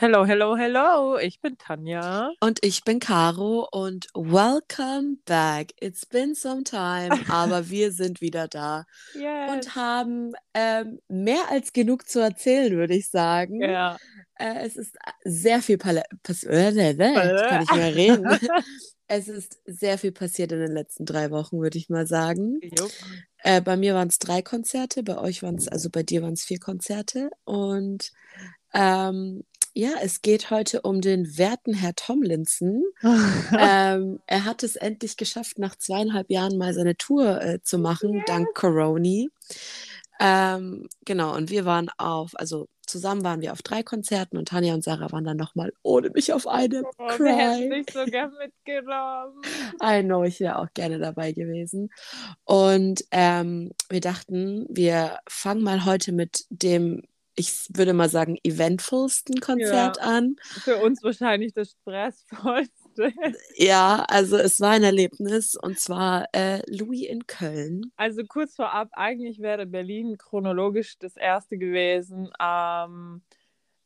Hello, hello, hello. Ich bin Tanja. Und ich bin Caro und welcome back. It's been some time, aber wir sind wieder da Yes. und haben ähm, mehr als genug zu erzählen, würde ich sagen. Ja. Äh, es ist sehr viel pass äh, äh, äh, ich kann nicht mehr reden. es ist sehr viel passiert in den letzten drei Wochen, würde ich mal sagen. Jupp. Äh, bei mir waren es drei Konzerte, bei euch waren es, also bei dir waren es vier Konzerte. Und ähm, ja, es geht heute um den werten Herr Tomlinson. ähm, er hat es endlich geschafft, nach zweieinhalb Jahren mal seine Tour äh, zu machen, dank Coroni. Ähm, genau, und wir waren auf, also zusammen waren wir auf drei Konzerten und Tanja und Sarah waren dann nochmal ohne mich auf einem. Oh, wir Cry. dich so gern mitgenommen. I know, ich wäre auch gerne dabei gewesen. Und ähm, wir dachten, wir fangen mal heute mit dem, ich würde mal sagen, eventvollsten Konzert an. Für uns wahrscheinlich das stressvollste. Ja, also es war ein Erlebnis und zwar äh, Louis in Köln. Also kurz vorab, eigentlich wäre Berlin chronologisch das erste gewesen. Ähm,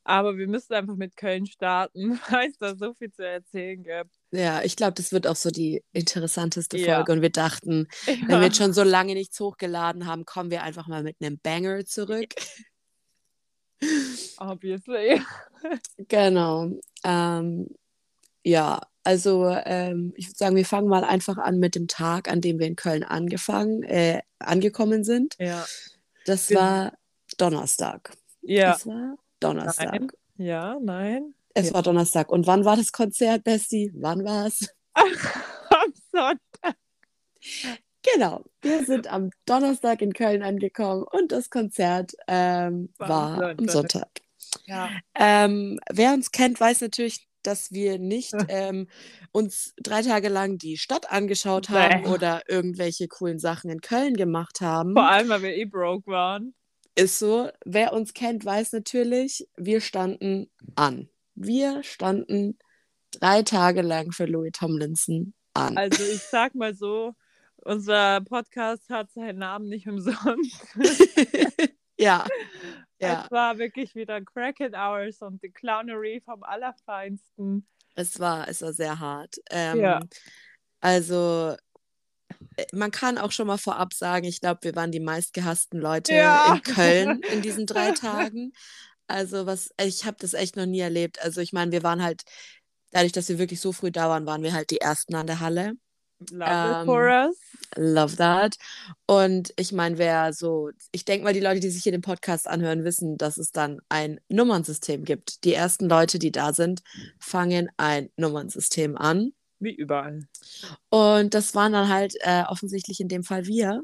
aber wir müssen einfach mit Köln starten, weil es da so viel zu erzählen gibt. Ja, ich glaube, das wird auch so die interessanteste Ja. Folge und wir dachten, wenn wir jetzt schon so lange nichts hochgeladen haben, kommen wir einfach mal mit einem Banger zurück. Obviously. Genau. Ähm, ja, also ähm, ich würde sagen, wir fangen mal einfach an mit dem Tag, an dem wir in Köln angefangen, äh, angekommen sind. Ja. Das Genau. war Donnerstag. Ja. Es war Donnerstag. Nein. Ja, nein. Es Ja. war Donnerstag. Und wann war das Konzert, Bestie? Wann war es? Am Sonntag. Genau. Wir sind am Donnerstag in Köln angekommen und das Konzert ähm, War war, am. Sonntag. Ja. Ähm, wer uns kennt, weiß natürlich, dass wir nicht ähm, uns drei Tage lang die Stadt angeschaut haben Nee. oder irgendwelche coolen Sachen in Köln gemacht haben. Vor allem, weil wir eh broke waren. Ist so. Wer uns kennt, weiß natürlich, wir standen an. Wir standen drei Tage lang für Louis Tomlinson an. Also ich sag mal so, unser Podcast hat seinen Namen nicht umsonst. ja. Ja, Es war wirklich wieder Crackhead Hours und die Clownery vom Allerfeinsten. es war, es war sehr hart. Ähm, Ja. Also, äh, man kann auch schon mal vorab sagen, ich glaube, wir waren die meistgehassten Leute Ja. in Köln in diesen drei Tagen. Also, was, ich habe das echt noch nie erlebt. Also, ich meine, wir waren halt, dadurch, dass wir wirklich so früh da waren, waren wir halt die Ersten an der Halle. Love Ähm, for us. Love that. Und ich meine, wer so, ich denke mal, die Leute, die sich hier den Podcast anhören, wissen, dass es dann ein Nummernsystem gibt. Die ersten Leute, die da sind, fangen ein Nummernsystem an. Wie überall. Und das waren dann halt äh, offensichtlich in dem Fall wir.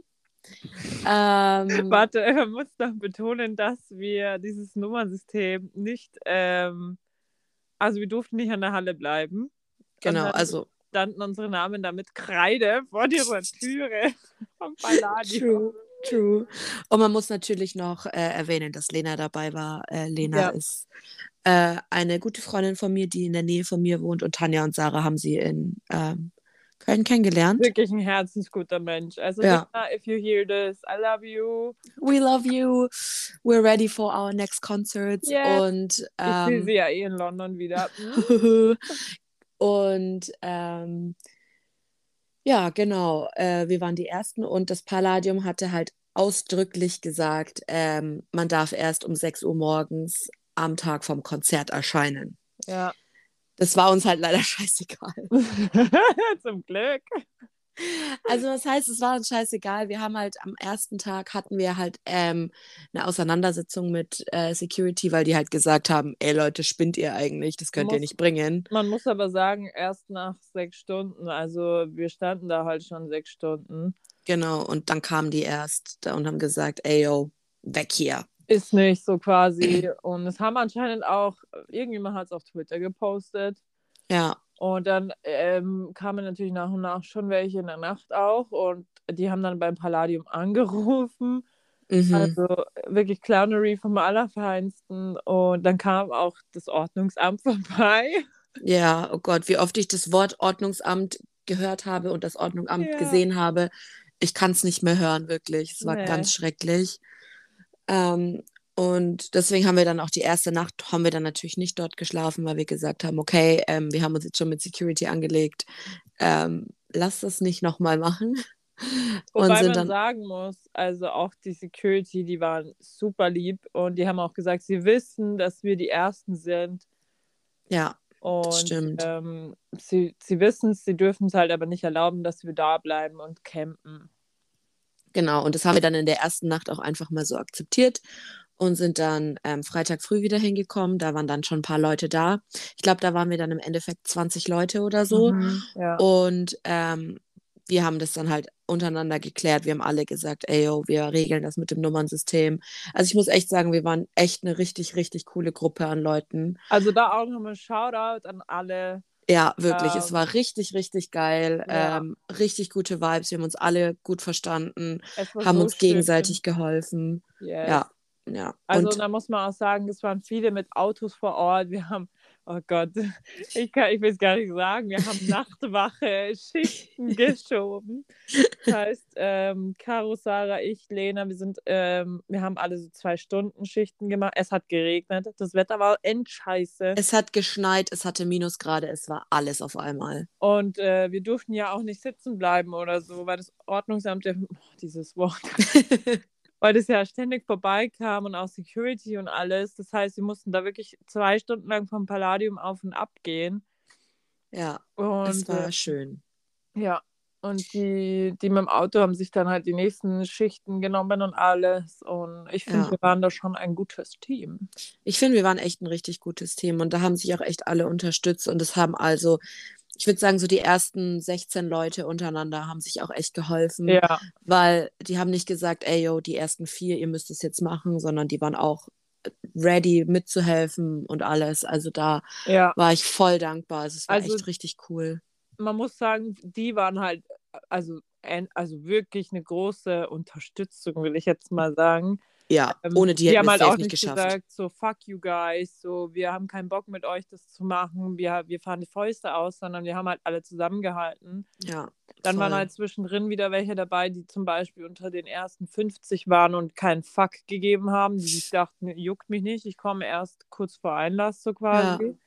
Ähm, Warte, man muss noch betonen, dass wir dieses Nummernsystem nicht, ähm, also wir durften nicht an der Halle bleiben. genau, also standen unsere Namen da mit Kreide vor ihrer Türe vom Palladium. true, true. Und man muss natürlich noch äh, erwähnen, dass Lena dabei war. Äh, Lena Ja. ist äh, eine gute Freundin von mir, die in der Nähe von mir wohnt. Und Tanja und Sarah haben sie in ähm, Köln kennengelernt. Wirklich ein herzensguter Mensch. Also, Ja. Lena, if you hear this, I love you. We love you. We're ready for our next concerts. Yes. Und Ich sehe ähm, sie ja eh in London wieder. Und ähm, ja, genau. Äh, wir waren die Ersten und das Palladium hatte halt ausdrücklich gesagt, ähm, man darf erst um 6 Uhr morgens am Tag vom Konzert erscheinen. Ja. Das war uns halt leider scheißegal. Zum Glück. Also das heißt, es war uns scheißegal. Wir haben halt am ersten Tag hatten wir halt ähm, eine Auseinandersetzung mit äh, Security, weil die halt gesagt haben, ey Leute, spinnt ihr eigentlich? Das könnt ihr Muss- nicht bringen. Man muss aber sagen, erst nach sechs Stunden. Also, wir standen da halt schon sechs Stunden. Genau, und dann kamen die erst da und haben gesagt, ey yo, weg hier. Ist nicht so quasi. Und es haben anscheinend auch, irgendjemand hat es auf Twitter gepostet. Ja, Und dann ähm, kamen natürlich nach und nach schon welche in der Nacht auch. Und die haben dann beim Palladium angerufen. mhm. Also wirklich Clownery vom Allerfeinsten. Und dann kam auch das Ordnungsamt vorbei. ja, oh Gott, wie oft ich das Wort Ordnungsamt gehört habe und das Ordnungsamt Ja. gesehen habe. Ich kann es nicht mehr hören, wirklich. Es war Nee. ganz schrecklich. Ähm, Und deswegen haben wir dann auch die erste Nacht, haben wir dann natürlich nicht dort geschlafen, weil wir gesagt haben, okay, ähm, wir haben uns jetzt schon mit Security angelegt, ähm, lass das nicht nochmal machen. Wobei man dann... sagen muss, also auch die Security, die waren super lieb und die haben auch gesagt, sie wissen, dass wir die Ersten sind. Ja, und stimmt. Ähm, sie, sie wissen es, sie dürfen es halt aber nicht erlauben, dass wir da bleiben und campen. Genau, und das haben wir dann in der ersten Nacht auch einfach mal so akzeptiert und sind dann ähm, Freitag früh wieder hingekommen. Da waren dann schon ein paar Leute da. Ich glaube, da waren wir dann im Endeffekt 20 Leute oder so. Mhm, ja. Und ähm, wir haben das dann halt untereinander geklärt. Wir haben alle gesagt, ey, yo, wir regeln das mit dem Nummernsystem. Also ich muss echt sagen, wir waren echt eine richtig, richtig coole Gruppe an Leuten. Also da auch nochmal ein Shoutout an alle. Ja, wirklich. Ähm, es war richtig, richtig geil. Ja. Ähm, richtig gute Vibes. Wir haben uns alle gut verstanden, haben so uns gegenseitig geholfen. Yes. Ja, ja. Also Und da muss man auch sagen, es waren viele mit Autos vor Ort. Wir haben, oh Gott, ich, kann, ich will es gar nicht sagen, wir haben Nachtwache, Schichten geschoben. Das heißt, ähm, Caro, Sarah, ich, Lena, wir sind, ähm, wir haben alle so zwei Stunden Schichten gemacht. Es hat geregnet, das Wetter war endscheiße. es hat geschneit, es hatte Minusgrade, es war alles auf einmal. Und äh, wir durften ja auch nicht sitzen bleiben oder so, weil das Ordnungsamt, oh, dieses Wort, weil das ja ständig vorbeikam und auch Security und alles. Das heißt, wir mussten da wirklich zwei Stunden lang vom Palladium auf und ab gehen. ja, Und es war äh, schön. ja, und die, die mit dem Auto haben sich dann halt die nächsten Schichten genommen und alles. Und ich finde, Ja. wir waren da schon ein gutes Team. Ich finde, wir waren echt ein richtig gutes Team und da haben sich auch echt alle unterstützt und es haben also, ich würde sagen, so die ersten 16 Leute untereinander haben sich auch echt geholfen, Ja, weil die haben nicht gesagt, ey, yo, die ersten vier, ihr müsst es jetzt machen, sondern die waren auch ready mitzuhelfen und alles. Also da ja. war ich voll dankbar. Also es war Also- echt richtig cool. Man muss sagen, die waren halt, also, ein- also wirklich eine große Unterstützung, will ich jetzt mal sagen. Ja, Ähm, ohne die die hätten haben wir halt es auch safe nicht geschafft. gesagt, so fuck you guys, so wir haben keinen Bock mit euch das zu machen, wir, wir fahren die Fäuste aus, sondern wir haben halt alle zusammengehalten. Ja, Dann waren voll. halt zwischendrin wieder welche dabei, die zum Beispiel unter den ersten 50 waren und keinen Fuck gegeben haben, die sich dachten, juckt mich nicht, ich komme erst kurz vor Einlass so quasi.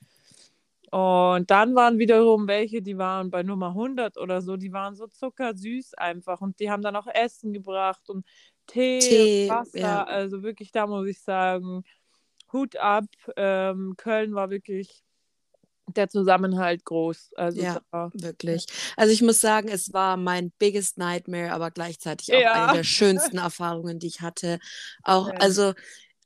Und dann waren wiederum welche, die waren bei Nummer 100 oder so, die waren so zuckersüß einfach und die haben dann auch Essen gebracht und Tee, Tee, und Wasser. ja. Also wirklich, da muss ich sagen, Hut ab. Ähm, Köln war wirklich der Zusammenhalt groß. Also Ja. da, Wirklich. Also ich muss sagen, es war mein biggest nightmare, aber gleichzeitig auch Ja. eine der schönsten Erfahrungen, die ich hatte. Auch, Ja. also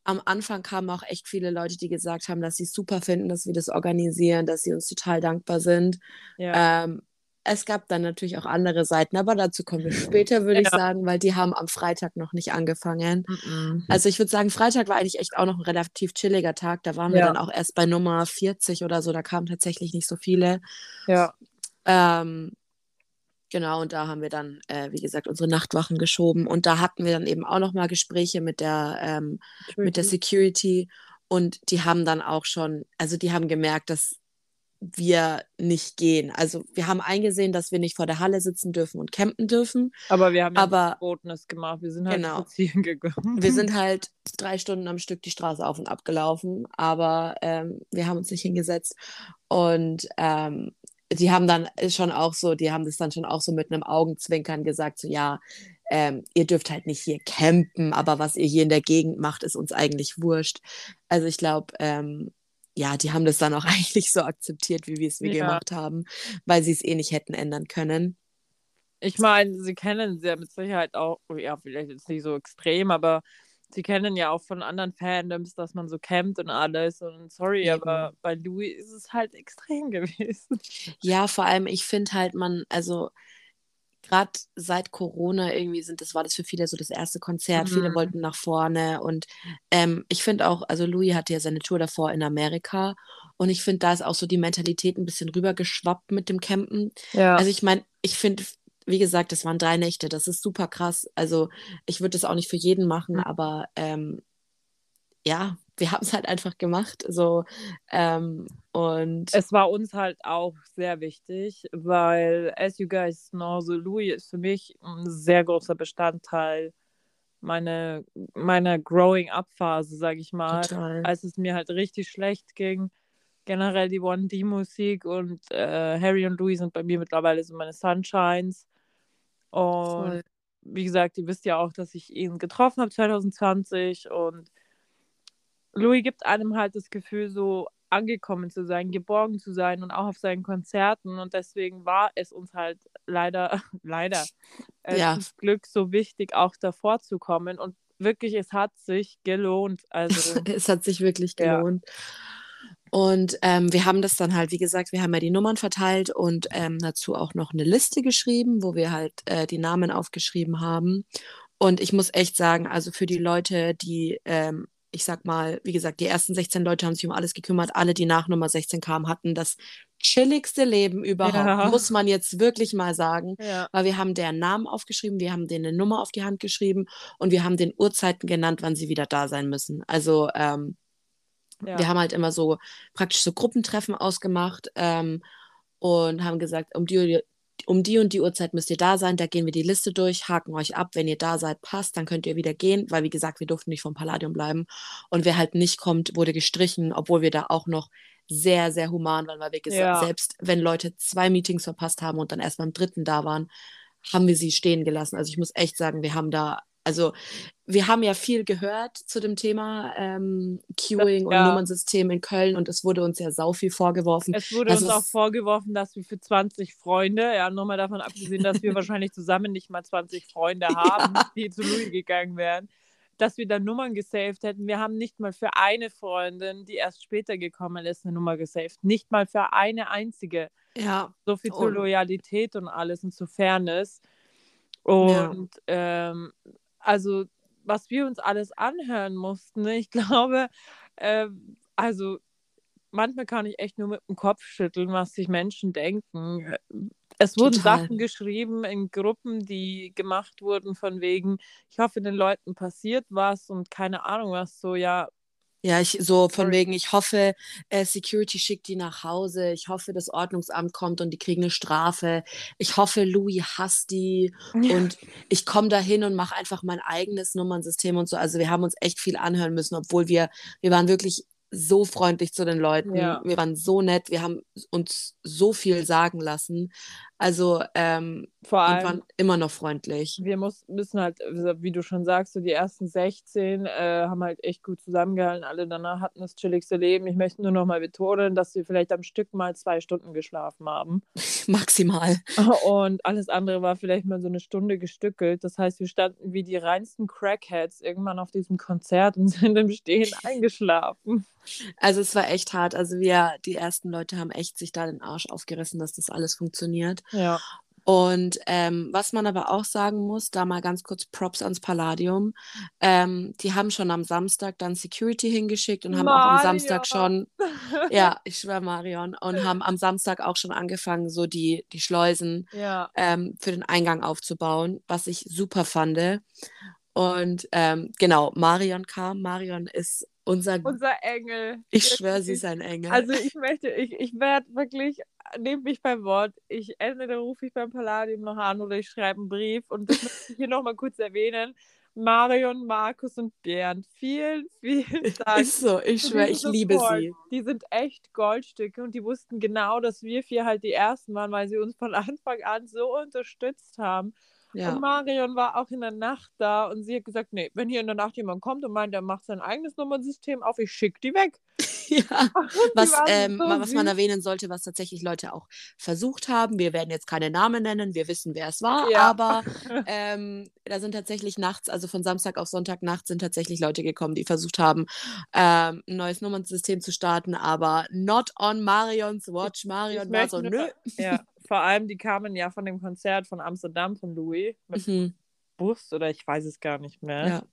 am Anfang kamen auch echt viele Leute, die gesagt haben, dass sie es super finden, dass wir das organisieren, dass sie uns total dankbar sind. ja. Ähm, es gab dann natürlich auch andere Seiten, aber dazu kommen wir später, würde ich Ja. sagen, weil die haben am Freitag noch nicht angefangen. Mhm. Also ich würde sagen, Freitag war eigentlich echt auch noch ein relativ chilliger Tag. Da waren wir Ja. dann auch erst bei Nummer 40 oder so. Da kamen tatsächlich nicht so viele. Ja. Ähm, genau, und da haben wir dann, äh, wie gesagt, unsere Nachtwachen geschoben. Und da hatten wir dann eben auch nochmal Gespräche mit der, ähm, mit der Security. Und die haben dann auch schon, also die haben gemerkt, dass wir nicht gehen. Also wir haben eingesehen, dass wir nicht vor der Halle sitzen dürfen und campen dürfen. Aber wir haben ja Aber- Verbotenes gemacht. Wir sind halt Genau. spazieren gegangen. Wir sind halt drei Stunden am Stück die Straße auf und ab gelaufen, aber ähm, wir haben uns nicht hingesetzt. Und ähm, die haben dann schon auch so, die haben das dann schon auch so mit einem Augenzwinkern gesagt, so ja, ähm, ihr dürft halt nicht hier campen, aber was ihr hier in der Gegend macht, ist uns eigentlich wurscht. Also ich glaube, ähm, ja, die haben das dann auch eigentlich so akzeptiert, wie wir es wir Ja. gemacht haben, weil sie es eh nicht hätten ändern können. Ich meine, sie kennen sie ja mit Sicherheit auch, ja, vielleicht jetzt nicht so extrem, aber sie kennen ja auch von anderen Fandoms, dass man so campt und alles. Und sorry, Eben. aber bei Louis ist es halt extrem gewesen. Ja, vor allem, ich finde halt, man, also gerade seit Corona irgendwie sind, das war das für viele so das erste Konzert. Viele Mhm. wollten nach vorne und ähm, ich finde auch, also Louis hatte ja seine Tour davor in Amerika und ich finde, da ist auch so die Mentalität ein bisschen rübergeschwappt mit dem Campen. Ja. Also ich meine, ich finde, wie gesagt, das waren drei Nächte, das ist super krass. Also ich würde das auch nicht für jeden machen, Mhm. aber ähm, ja, wir haben es halt einfach gemacht. So ähm, und es war uns halt auch sehr wichtig, weil, as you guys know, so Louis ist für mich ein sehr großer Bestandteil meine, meiner Growing-up-Phase, sag ich mal, Total. als es mir halt richtig schlecht ging. Generell die One-D-Musik und äh, Harry und Louis sind bei mir mittlerweile so meine Sunshines. Und Voll. wie gesagt, ihr wisst ja auch, dass ich ihn getroffen habe 2020 und Louis gibt einem halt das Gefühl, so angekommen zu sein, geborgen zu sein und auch auf seinen Konzerten. Und deswegen war es uns halt leider, leider, äh, Ja. zum Glück so wichtig, auch davor zu kommen. Und wirklich, es hat sich gelohnt. Also, Es hat sich wirklich Ja. Und ähm, wir haben das dann halt, wie gesagt, wir haben ja die Nummern verteilt und ähm, dazu auch noch eine Liste geschrieben, wo wir halt äh, die Namen aufgeschrieben haben. Und ich muss echt sagen, also für die Leute, die, ähm, ich sag mal, wie gesagt, die ersten 16 Leute haben sich um alles gekümmert, alle, die nach Nummer 16 kamen, hatten das chilligste Leben überhaupt, Ja. muss man jetzt wirklich mal sagen. ja, Weil wir haben deren Namen aufgeschrieben, wir haben denen eine Nummer auf die Hand geschrieben und wir haben den Uhrzeiten genannt, wann sie wieder da sein müssen. Also ähm, ja. wir haben halt immer so praktisch so Gruppentreffen ausgemacht ähm, und haben gesagt, um die, um die und die Uhrzeit müsst ihr da sein, da gehen wir die Liste durch, haken euch ab, wenn ihr da seid, passt, dann könnt ihr wieder gehen, weil wie gesagt, wir durften nicht vom Palladium bleiben und wer halt nicht kommt, wurde gestrichen, obwohl wir da auch noch sehr, sehr human waren, weil wir gesagt, Ja. selbst wenn Leute zwei Meetings verpasst haben und dann erst beim dritten da waren, haben wir sie stehen gelassen. Also ich muss echt sagen, wir haben da, also wir haben ja viel gehört zu dem Thema ähm, Queuing und ja. Nummernsystem in Köln und es wurde uns ja sau viel vorgeworfen. Es wurde Das uns auch vorgeworfen, dass wir für 20 Freunde, ja, nur mal davon abgesehen, dass wir wahrscheinlich zusammen nicht mal 20 Freunde haben, die zu Louis gegangen wären, dass wir da Nummern gesaved hätten. Wir haben nicht mal für eine Freundin, die erst später gekommen ist, eine Nummer gesaved. Nicht mal für eine einzige. Ja, So viel zur Und- Loyalität und alles und zur Fairness. Ja. Und ähm, also, was wir uns alles anhören mussten, ne, ich glaube, ähm, also manchmal kann ich echt nur mit dem Kopf schütteln, was sich Menschen denken. Es wurden Total. Sachen geschrieben in Gruppen, die gemacht wurden, von wegen, ich hoffe, den Leuten passiert was und keine Ahnung was, so, ja, ja, ich so von Sorry. wegen, ich hoffe, äh, Security schickt die nach Hause. Ich hoffe, das Ordnungsamt kommt und die kriegen eine Strafe. Ich hoffe, Louis hasst die und ich komme da hin und mache einfach mein eigenes Nummernsystem und so. Also wir haben uns echt viel anhören müssen, obwohl wir, wir waren wirklich so freundlich zu den Leuten. Ja. Wir waren so nett, wir haben uns so viel sagen lassen. Also ähm, vor allem. waren immer noch freundlich. wir muss, müssen halt, wie du schon sagst, so die ersten 16 äh, haben halt echt gut zusammengehalten. Alle danach hatten das chilligste Leben. Ich möchte nur noch mal betonen, dass wir vielleicht am Stück mal zwei Stunden geschlafen haben. Maximal. Und alles andere war vielleicht mal so eine Stunde gestückelt. Das heißt, wir standen wie die reinsten Crackheads irgendwann auf diesem Konzert und sind im Stehen eingeschlafen. Also es war echt hart. Also wir, die ersten Leute haben echt sich da den Arsch aufgerissen, dass das alles funktioniert. Ja. Und ähm, was man aber auch sagen muss, da mal ganz kurz Props ans Palladium. Ähm, die haben schon am Samstag dann Security hingeschickt und haben auch am Samstag schon, ja, ich schwöre Marion, und haben am Samstag auch schon angefangen, so die, die Schleusen ja. ähm, für den Eingang aufzubauen, was ich super fand. Und ähm, genau, Marion kam. Marion ist unser, Unser Engel. ich schwöre, sie ist ein Engel. Also ich möchte, ich, ich werde wirklich, nehmt mich beim Wort. Ich entweder rufe ich beim Palladium noch an oder ich schreibe einen Brief und das möchte ich hier nochmal kurz erwähnen. Marion, Markus und Bernd, vielen, vielen Dank. ist so, ich schwöre, ich liebe Support. sie. Die sind echt Goldstücke und die wussten genau, dass wir vier halt die Ersten waren, weil sie uns von Anfang an so unterstützt haben. Und Ja. Marion war auch in der Nacht da und sie hat gesagt, nee, wenn hier in der Nacht jemand kommt und meint, er macht sein eigenes Nummernsystem auf, ich schicke die weg. ja. Und Was, ähm, so was man erwähnen sollte, was tatsächlich Leute auch versucht haben. Wir werden jetzt keine Namen nennen, wir wissen, wer es war, Ja. aber ähm, da sind tatsächlich nachts, also von Samstag auf Sonntag nachts, sind tatsächlich Leute gekommen, die versucht haben, ähm, ein neues Nummernsystem zu starten, aber not on Marions Watch. Marion war so, nö. Ja, vor allem, die kamen ja von dem Konzert von Amsterdam von Louis mit Mhm, Bus oder ich weiß es gar nicht mehr. ja.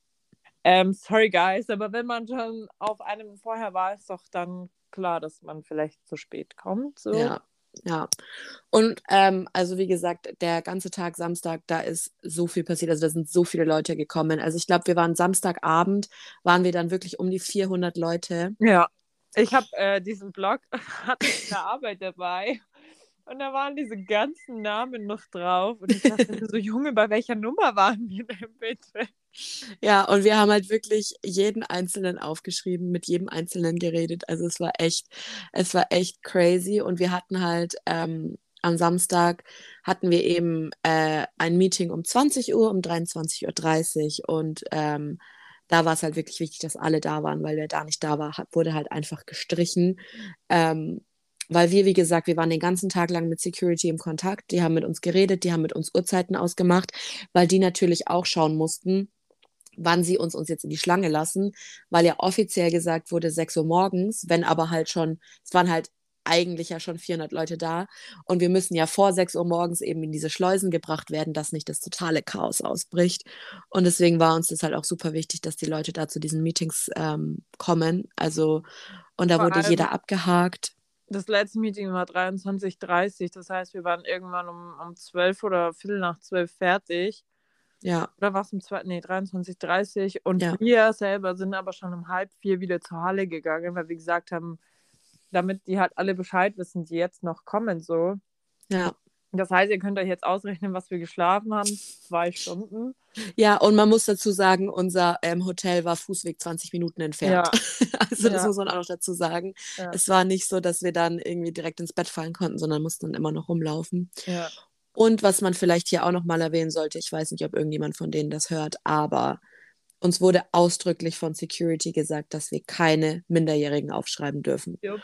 Ähm, sorry, guys, aber wenn man schon auf einem vorher war, ist doch dann klar, dass man vielleicht zu spät kommt. So. Ja, ja. Und ähm, also wie gesagt, der ganze Tag Samstag, da ist so viel passiert. Also da sind so viele Leute gekommen. Also ich glaube, wir waren Samstagabend, waren wir dann wirklich um die 400 Leute. Ja. Ich habe äh, diesen Blog, hatte ich in der Arbeit dabei. Und da waren diese ganzen Namen noch drauf. Und ich dachte so, Junge, bei welcher Nummer waren wir denn bitte? Ja, und wir haben halt wirklich jeden Einzelnen aufgeschrieben, mit jedem Einzelnen geredet. Also es war echt, es war echt crazy. Und wir hatten halt ähm, am Samstag hatten wir eben äh, ein Meeting um 20 Uhr, um 23.30 Uhr. Und ähm, da war es halt wirklich wichtig, dass alle da waren, weil wer da nicht da war, wurde halt einfach gestrichen. Ähm, weil wir, wie gesagt, wir waren den ganzen Tag lang mit Security im Kontakt. Die haben mit uns geredet, die haben mit uns Uhrzeiten ausgemacht, weil die natürlich auch schauen mussten, wann sie uns, uns jetzt in die Schlange lassen, weil ja offiziell gesagt wurde 6 Uhr morgens, wenn aber halt schon, es waren halt eigentlich ja schon 400 Leute da und wir müssen ja vor 6 Uhr morgens eben in diese Schleusen gebracht werden, dass nicht das totale Chaos ausbricht. Und deswegen war uns das halt auch super wichtig, dass die Leute da zu diesen Meetings ähm, kommen. Also, und da Vor wurde jeder abgehakt das letzte Meeting war 23.30 das heißt, wir waren irgendwann um, um 12 oder Viertel nach 12 fertig. Ja. Oder war es um nee, 23.30 und ja. wir selber sind aber schon um halb vier wieder zur Halle gegangen, weil wir gesagt haben, damit die halt alle Bescheid wissen, die jetzt noch kommen, so. Ja. Das heißt, ihr könnt euch jetzt ausrechnen, was wir geschlafen haben. Zwei Stunden. Ja, und man muss dazu sagen, unser ähm, Hotel war Fußweg 20 Minuten entfernt. Ja. also das ja. muss man auch noch dazu sagen. Ja. Es war nicht so, dass wir dann irgendwie direkt ins Bett fallen konnten, sondern mussten dann immer noch rumlaufen. Und was man vielleicht hier auch noch mal erwähnen sollte, ich weiß nicht, ob irgendjemand von denen das hört, aber uns wurde ausdrücklich von Security gesagt, dass wir keine Minderjährigen aufschreiben dürfen. Yep.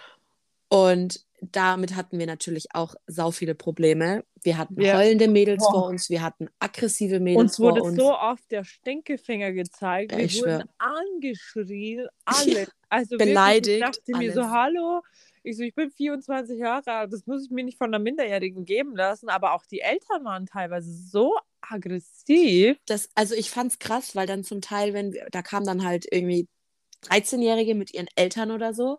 Und damit hatten wir natürlich auch sau viele Probleme. Wir hatten ja. heulende Mädels Boah. vor uns, wir hatten aggressive Mädels uns vor uns. Uns wurde so oft der Stinkefinger gezeigt, wir ich wurden schwör. angeschrien, alle. Also beleidigt. Wirklich, ich dachte alles. mir so, hallo, ich so, ich bin 24 Jahre alt, das muss ich mir nicht von einer Minderjährigen geben lassen, aber auch die Eltern waren teilweise so aggressiv. Das, also ich fand's krass, weil dann zum Teil, wenn da kamen dann halt irgendwie 13-Jährige mit ihren Eltern oder so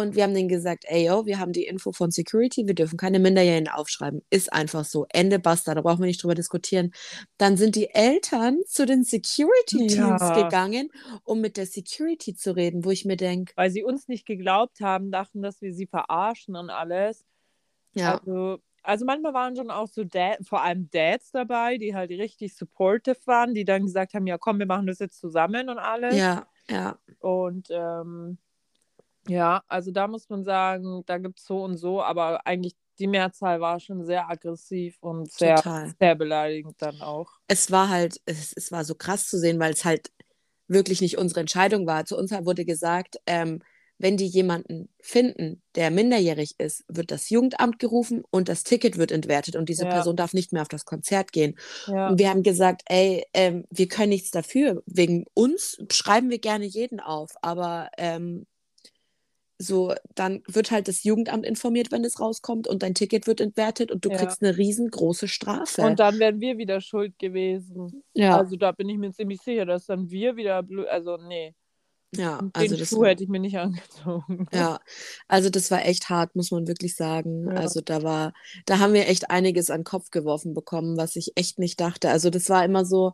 und wir haben denen gesagt, ey, yo, wir haben die Info von Security, wir dürfen keine Minderjährigen aufschreiben. Ist einfach so. Ende basta, da brauchen wir nicht drüber diskutieren. Dann sind die Eltern zu den Security-Teams ja. gegangen, um mit der Security zu reden, wo ich mir denke. Weil sie uns nicht geglaubt haben, dachten, dass wir sie verarschen und alles. Ja. Also, also manchmal waren schon auch so Dad, vor allem Dads dabei, die halt richtig supportive waren, die dann gesagt haben, ja komm, wir machen das jetzt zusammen und alles. Ja, ja. Und ähm, ja, also da muss man sagen, da gibt es so und so, aber eigentlich die Mehrzahl war schon sehr aggressiv und sehr, sehr beleidigend dann auch. Es war halt, es, es war so krass zu sehen, weil es halt wirklich nicht unsere Entscheidung war. Zu uns wurde gesagt, ähm, wenn die jemanden finden, der minderjährig ist, wird das Jugendamt gerufen und das Ticket wird entwertet und diese ja. Person darf nicht mehr auf das Konzert gehen. Ja. Und wir haben gesagt, ey, ähm, wir können nichts dafür. Wegen uns schreiben wir gerne jeden auf, aber ähm, so, dann wird halt das Jugendamt informiert, wenn es rauskommt und dein Ticket wird entwertet und du ja. kriegst eine riesengroße Strafe. Und dann wären wir wieder schuld gewesen. Ja. Also da bin ich mir ziemlich sicher, dass dann wir wieder blöd, also nee. Ja, Den also das Schuh hätte ich mir nicht angezogen. Ja, also das war echt hart, muss man wirklich sagen. Ja. Also da war, da haben wir echt einiges an den Kopf geworfen bekommen, was ich echt nicht dachte. Also das war immer so,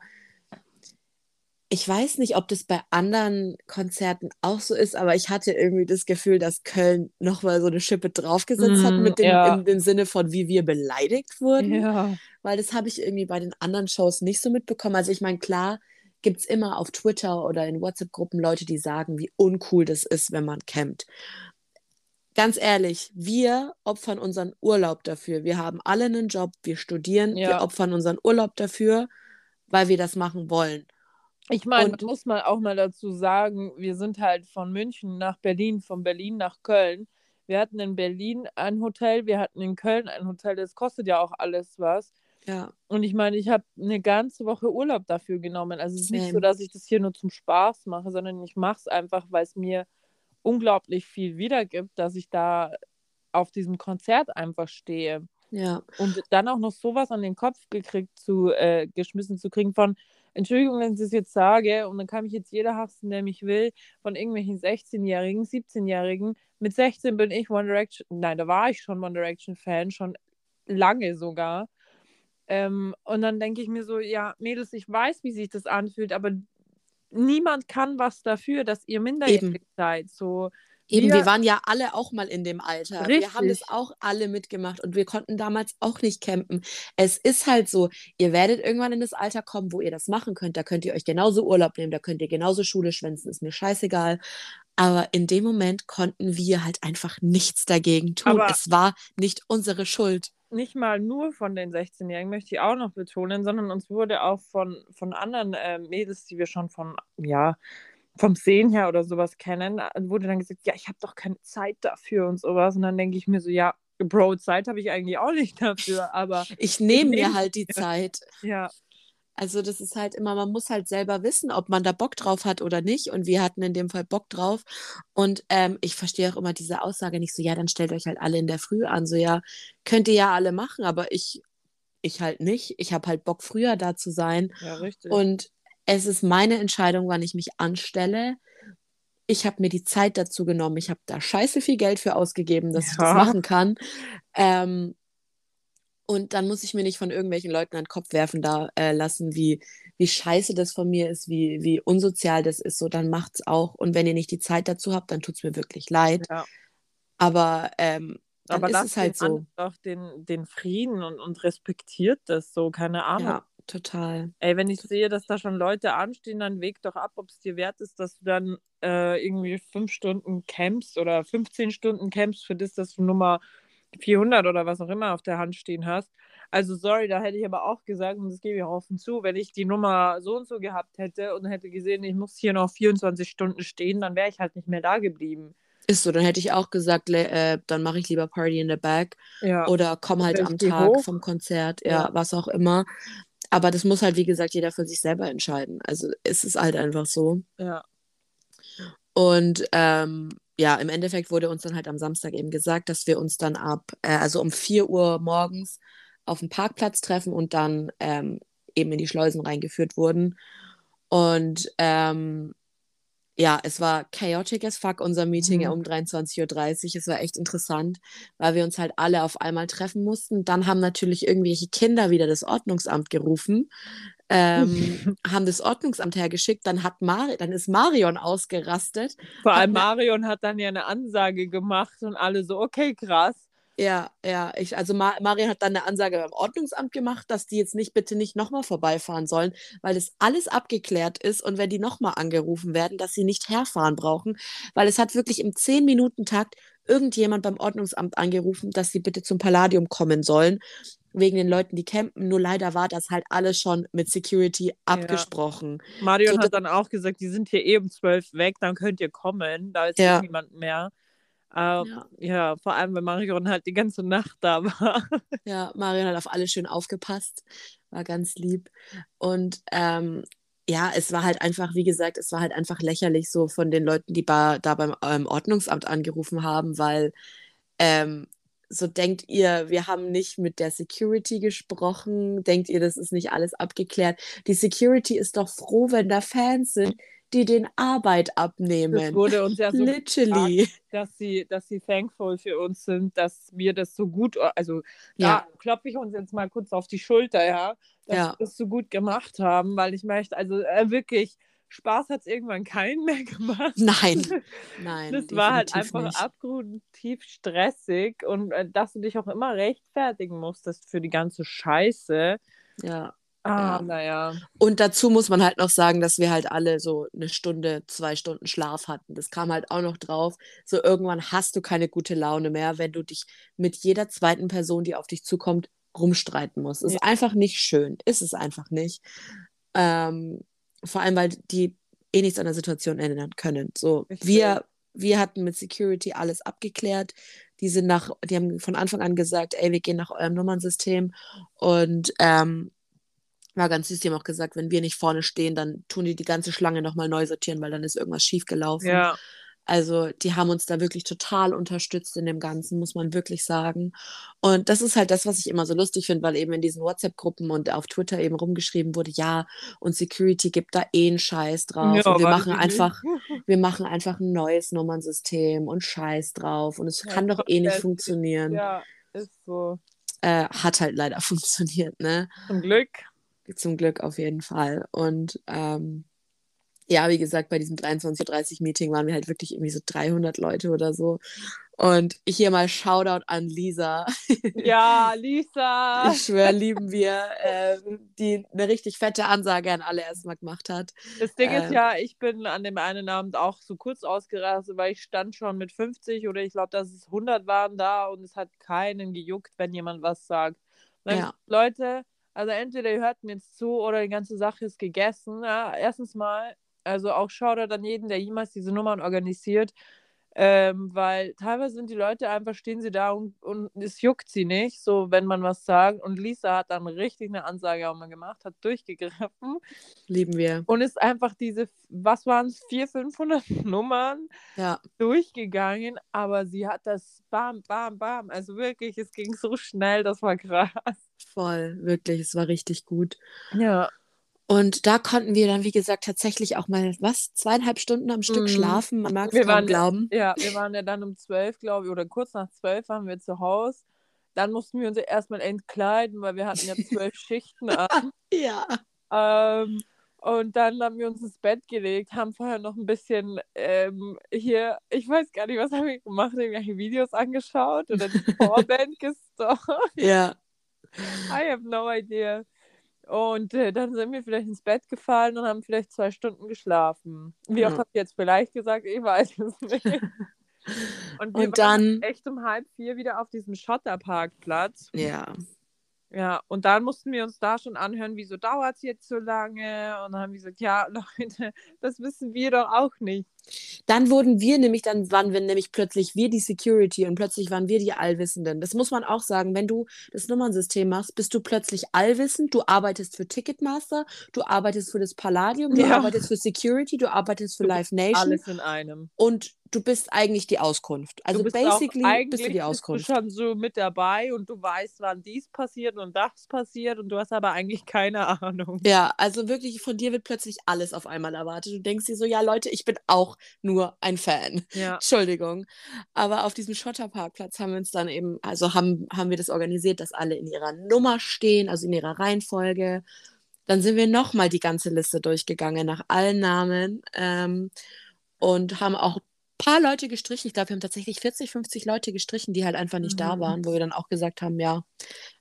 ich weiß nicht, ob das bei anderen Konzerten auch so ist, aber ich hatte irgendwie das Gefühl, dass Köln nochmal so eine Schippe draufgesetzt mm, hat, mit dem, ja. in dem Sinne von, wie wir beleidigt wurden. Ja. Weil das habe ich irgendwie bei den anderen Shows nicht so mitbekommen. Also ich meine, klar gibt es immer auf Twitter oder in WhatsApp-Gruppen Leute, die sagen, wie uncool das ist, wenn man campt. Ganz ehrlich, wir opfern unseren Urlaub dafür. Wir haben alle einen Job, wir studieren, ja. wir opfern unseren Urlaub dafür, weil wir das machen wollen. Ich meine, muss man auch mal dazu sagen, wir sind halt von München nach Berlin, von Berlin nach Köln. Wir hatten in Berlin ein Hotel, wir hatten in Köln ein Hotel, das kostet ja auch alles was. Ja. Und ich meine, ich habe eine ganze Woche Urlaub dafür genommen. Also es ist nicht so, dass ich das hier nur zum Spaß mache, sondern ich mache es einfach, weil es mir unglaublich viel wiedergibt, dass ich da auf diesem Konzert einfach stehe. Ja. Und dann auch noch sowas an den Kopf gekriegt zu, äh, geschmissen zu kriegen von, Entschuldigung, wenn ich das jetzt sage, und dann kann mich jetzt jeder hassen, der mich will, von irgendwelchen 16-Jährigen, 17-Jährigen. Mit 16 bin ich One Direction, nein, da war ich schon One Direction-Fan, schon lange sogar. Ähm, und dann denke ich mir so, ja, Mädels, ich weiß, wie sich das anfühlt, aber niemand kann was dafür, dass ihr minderjährig seid. So, Eben, wir, wir, waren ja alle auch mal in dem Alter. Richtig. Wir haben das auch alle mitgemacht und wir konnten damals auch nicht campen. Es ist halt so, ihr werdet irgendwann in das Alter kommen, wo ihr das machen könnt. Da könnt ihr euch genauso Urlaub nehmen, da könnt ihr genauso Schule schwänzen, ist mir scheißegal. Aber in dem Moment konnten wir halt einfach nichts dagegen tun. Aber es war nicht unsere Schuld. Nicht mal nur von den 16-Jährigen, möchte ich auch noch betonen, sondern uns wurde auch von, von anderen äh, Mädels, die wir schon von, ja, vom Sehen her oder sowas kennen, äh, wurde dann gesagt, ja, ich habe doch keine Zeit dafür und sowas. Und dann denke ich mir so, ja, Bro, Zeit habe ich eigentlich auch nicht dafür, aber. Ich nehme mir halt die Zeit. Ja. Also das ist halt immer, man muss halt selber wissen, ob man da Bock drauf hat oder nicht. Und wir hatten in dem Fall Bock drauf. Und ähm, ich verstehe auch immer diese Aussage nicht so, ja, dann stellt euch halt alle in der Früh an. So, ja, könnt ihr ja alle machen, aber ich, ich halt nicht. Ich habe halt Bock, früher da zu sein. Ja, richtig. Und es ist meine Entscheidung, wann ich mich anstelle. Ich habe mir die Zeit dazu genommen. Ich habe da scheiße viel Geld für ausgegeben, dass ja. ich das machen kann. Ähm, und dann muss ich mir nicht von irgendwelchen Leuten an den Kopf werfen da äh, lassen, wie, wie scheiße das von mir ist, wie, wie unsozial das ist. So, dann macht's auch. Und wenn ihr nicht die Zeit dazu habt, dann tut es mir wirklich leid. Ja. Aber ähm, dann Aber ist es halt so. doch den, den Frieden und, und respektiert das so, keine Ahnung. Ja, total. Ey, wenn ich sehe, dass da schon Leute anstehen, dann weg doch ab, ob es dir wert ist, dass du dann äh, irgendwie fünf Stunden campst oder 15 Stunden campst für das, dass du Nummer 400 oder was auch immer auf der Hand stehen hast. Also sorry, da hätte ich aber auch gesagt, und das gebe ich auch offen zu, wenn ich die Nummer so und so gehabt hätte und hätte gesehen, ich muss hier noch 24 Stunden stehen, dann wäre ich halt nicht mehr da geblieben. Ist so, dann hätte ich auch gesagt, äh, dann mache ich lieber Party in the Back. Ja. Oder komm halt am Tag hoch? vom Konzert, ja, ja, was auch immer. Aber das muss halt, wie gesagt, jeder für sich selber entscheiden. Also es ist halt einfach so. Ja. Und ähm, ja, im Endeffekt wurde uns dann halt am Samstag eben gesagt, dass wir uns dann ab, äh, also um 4 Uhr morgens auf dem Parkplatz treffen und dann ähm, eben in die Schleusen reingeführt wurden. Und ähm, ja, es war chaotic as fuck, unser Meeting mhm. um 23.30 Uhr. Es war echt interessant, weil wir uns halt alle auf einmal treffen mussten. Dann haben natürlich irgendwelche Kinder wieder das Ordnungsamt gerufen, ähm, haben das Ordnungsamt hergeschickt. Dann, hat Mari dann ist Marion ausgerastet. Vor allem Marion hat dann ja eine Ansage gemacht und alle so, okay, krass. Ja, ja, ich, also Mar Marion hat dann eine Ansage beim Ordnungsamt gemacht, dass die jetzt nicht bitte nicht nochmal vorbeifahren sollen, weil das alles abgeklärt ist und wenn die nochmal angerufen werden, dass sie nicht herfahren brauchen, weil es hat wirklich im 10-Minuten-Takt irgendjemand beim Ordnungsamt angerufen, dass sie bitte zum Palladium kommen sollen, wegen den Leuten, die campen. Nur leider war das halt alles schon mit Security abgesprochen. Ja. Marion so, hat dann auch gesagt, die sind hier eben zwölf weg, dann könnt ihr kommen, da ist ja. niemand mehr. Ähm, ja. ja. vor allem, wenn Marion halt die ganze Nacht da war. Ja, Marion hat auf alle schön aufgepasst, war ganz lieb. Und ähm, ja, es war halt einfach, wie gesagt, es war halt einfach lächerlich so von den Leuten, die da beim ähm, Ordnungsamt angerufen haben, weil ähm, so denkt ihr, wir haben nicht mit der Security gesprochen, denkt ihr, das ist nicht alles abgeklärt. Die Security ist doch froh, wenn da Fans sind, die den Arbeit abnehmen. Es wurde uns ja so Literally. Gesagt, dass sie, dass sie thankful für uns sind, dass wir das so gut, also ja. da klopfe ich uns jetzt mal kurz auf die Schulter, ja, dass ja. wir das so gut gemacht haben, weil ich möchte, also äh, wirklich, Spaß hat es irgendwann keinen mehr gemacht. Nein, nein. Das war halt einfach nicht. abgrundtief stressig und äh, dass du dich auch immer rechtfertigen musstest für die ganze Scheiße. Ja. Ah, ja. naja. Und dazu muss man halt noch sagen, dass wir halt alle so eine Stunde, zwei Stunden Schlaf hatten. Das kam halt auch noch drauf. So irgendwann hast du keine gute Laune mehr, wenn du dich mit jeder zweiten Person, die auf dich zukommt, rumstreiten musst. Ist ja. einfach nicht schön. Ist es einfach nicht. Ähm, vor allem, weil die eh nichts an der Situation ändern können. So, wir, wir hatten mit Security alles abgeklärt. Die sind nach, die haben von Anfang an gesagt, ey, wir gehen nach eurem Nummernsystem und ähm, war ganz süß, die haben auch gesagt, wenn wir nicht vorne stehen, dann tun die die ganze Schlange nochmal neu sortieren, weil dann ist irgendwas schiefgelaufen. Ja. Also die haben uns da wirklich total unterstützt in dem Ganzen, muss man wirklich sagen. Und das ist halt das, was ich immer so lustig finde, weil eben in diesen WhatsApp-Gruppen und auf Twitter eben rumgeschrieben wurde, ja, und Security gibt da eh einen Scheiß drauf. Ja, und wir machen einfach, wir machen einfach ein neues Nummernsystem und Scheiß drauf. Und es ja, kann doch eh nicht funktionieren. Ja, ist so. Äh, hat halt leider funktioniert, ne? Zum Glück. Zum Glück auf jeden Fall. Und ähm, ja, wie gesagt, bei diesem 23.30 Meeting waren wir halt wirklich irgendwie so 300 Leute oder so. Und hier mal Shoutout an Lisa. Ja, Lisa. Ich schwöre, lieben wir, äh, die eine richtig fette Ansage an alle erstmal gemacht hat. Das Ding ähm, ist ja, ich bin an dem einen Abend auch so kurz ausgerastet, weil ich stand schon mit 50 oder ich glaube, dass es 100 waren da und es hat keinen gejuckt, wenn jemand was sagt. Ja. Leute, also entweder ihr hört mir jetzt zu oder die ganze Sache ist gegessen. Ja, erstens mal, also auch Shoutout an jeden, der jemals diese Nummern organisiert. Ähm, weil teilweise sind die Leute einfach, stehen sie da und, und es juckt sie nicht, so wenn man was sagt. Und Lisa hat dann richtig eine Ansage auch mal gemacht, hat durchgegriffen. Lieben wir. Und ist einfach diese, was waren es, 400, 500 Nummern ja. durchgegangen. Aber sie hat das bam, bam, bam. Also wirklich, es ging so schnell, das war krass. Voll, wirklich, es war richtig gut. Ja. Und da konnten wir dann, wie gesagt, tatsächlich auch mal, was, zweieinhalb Stunden am Stück mm. schlafen. Man mag es kaum glauben. Ja, wir waren ja dann um zwölf, glaube ich, oder kurz nach zwölf waren wir zu Hause. Dann mussten wir uns erstmal entkleiden, weil wir hatten ja zwölf Schichten an. Ja. Ähm, und dann haben wir uns ins Bett gelegt, haben vorher noch ein bisschen ähm, hier, ich weiß gar nicht, was haben wir gemacht, irgendwelche Videos angeschaut oder die Vorband gestalkt. Ja. I have no idea. Und äh, dann sind wir vielleicht ins Bett gefallen und haben vielleicht zwei Stunden geschlafen. Wie oft ja. habe ich jetzt vielleicht gesagt? Ich weiß es nicht. Und, wir und dann echt um halb vier wieder auf diesem Schotterparkplatz. Ja. Ja, und dann mussten wir uns da schon anhören, wieso dauert es jetzt so lange? Und dann haben wir gesagt, ja, Leute, das wissen wir doch auch nicht. Dann wurden wir nämlich, dann waren wir nämlich plötzlich wir die Security und plötzlich waren wir die Allwissenden. Das muss man auch sagen, wenn du das Nummernsystem machst, bist du plötzlich allwissend. Du arbeitest für Ticketmaster, du arbeitest für das Palladium, du ja. arbeitest für Security, du arbeitest für Live Nation. Alles in einem. Und du bist eigentlich die Auskunft. Also du basically bist, bist, du die Auskunft. Du bist schon so mit dabei und du weißt, wann dies passiert und das passiert und du hast aber eigentlich keine Ahnung. Ja, also wirklich von dir wird plötzlich alles auf einmal erwartet. Du denkst dir so, ja Leute, ich bin auch nur ein Fan. Ja. Entschuldigung. Aber auf diesem Schotterparkplatz haben wir uns dann eben, also haben, haben wir das organisiert, dass alle in ihrer Nummer stehen, also in ihrer Reihenfolge. Dann sind wir nochmal die ganze Liste durchgegangen nach allen Namen ähm, und haben auch paar Leute gestrichen. Ich glaube, wir haben tatsächlich 40, 50 Leute gestrichen, die halt einfach nicht mhm. da waren, wo wir dann auch gesagt haben, ja.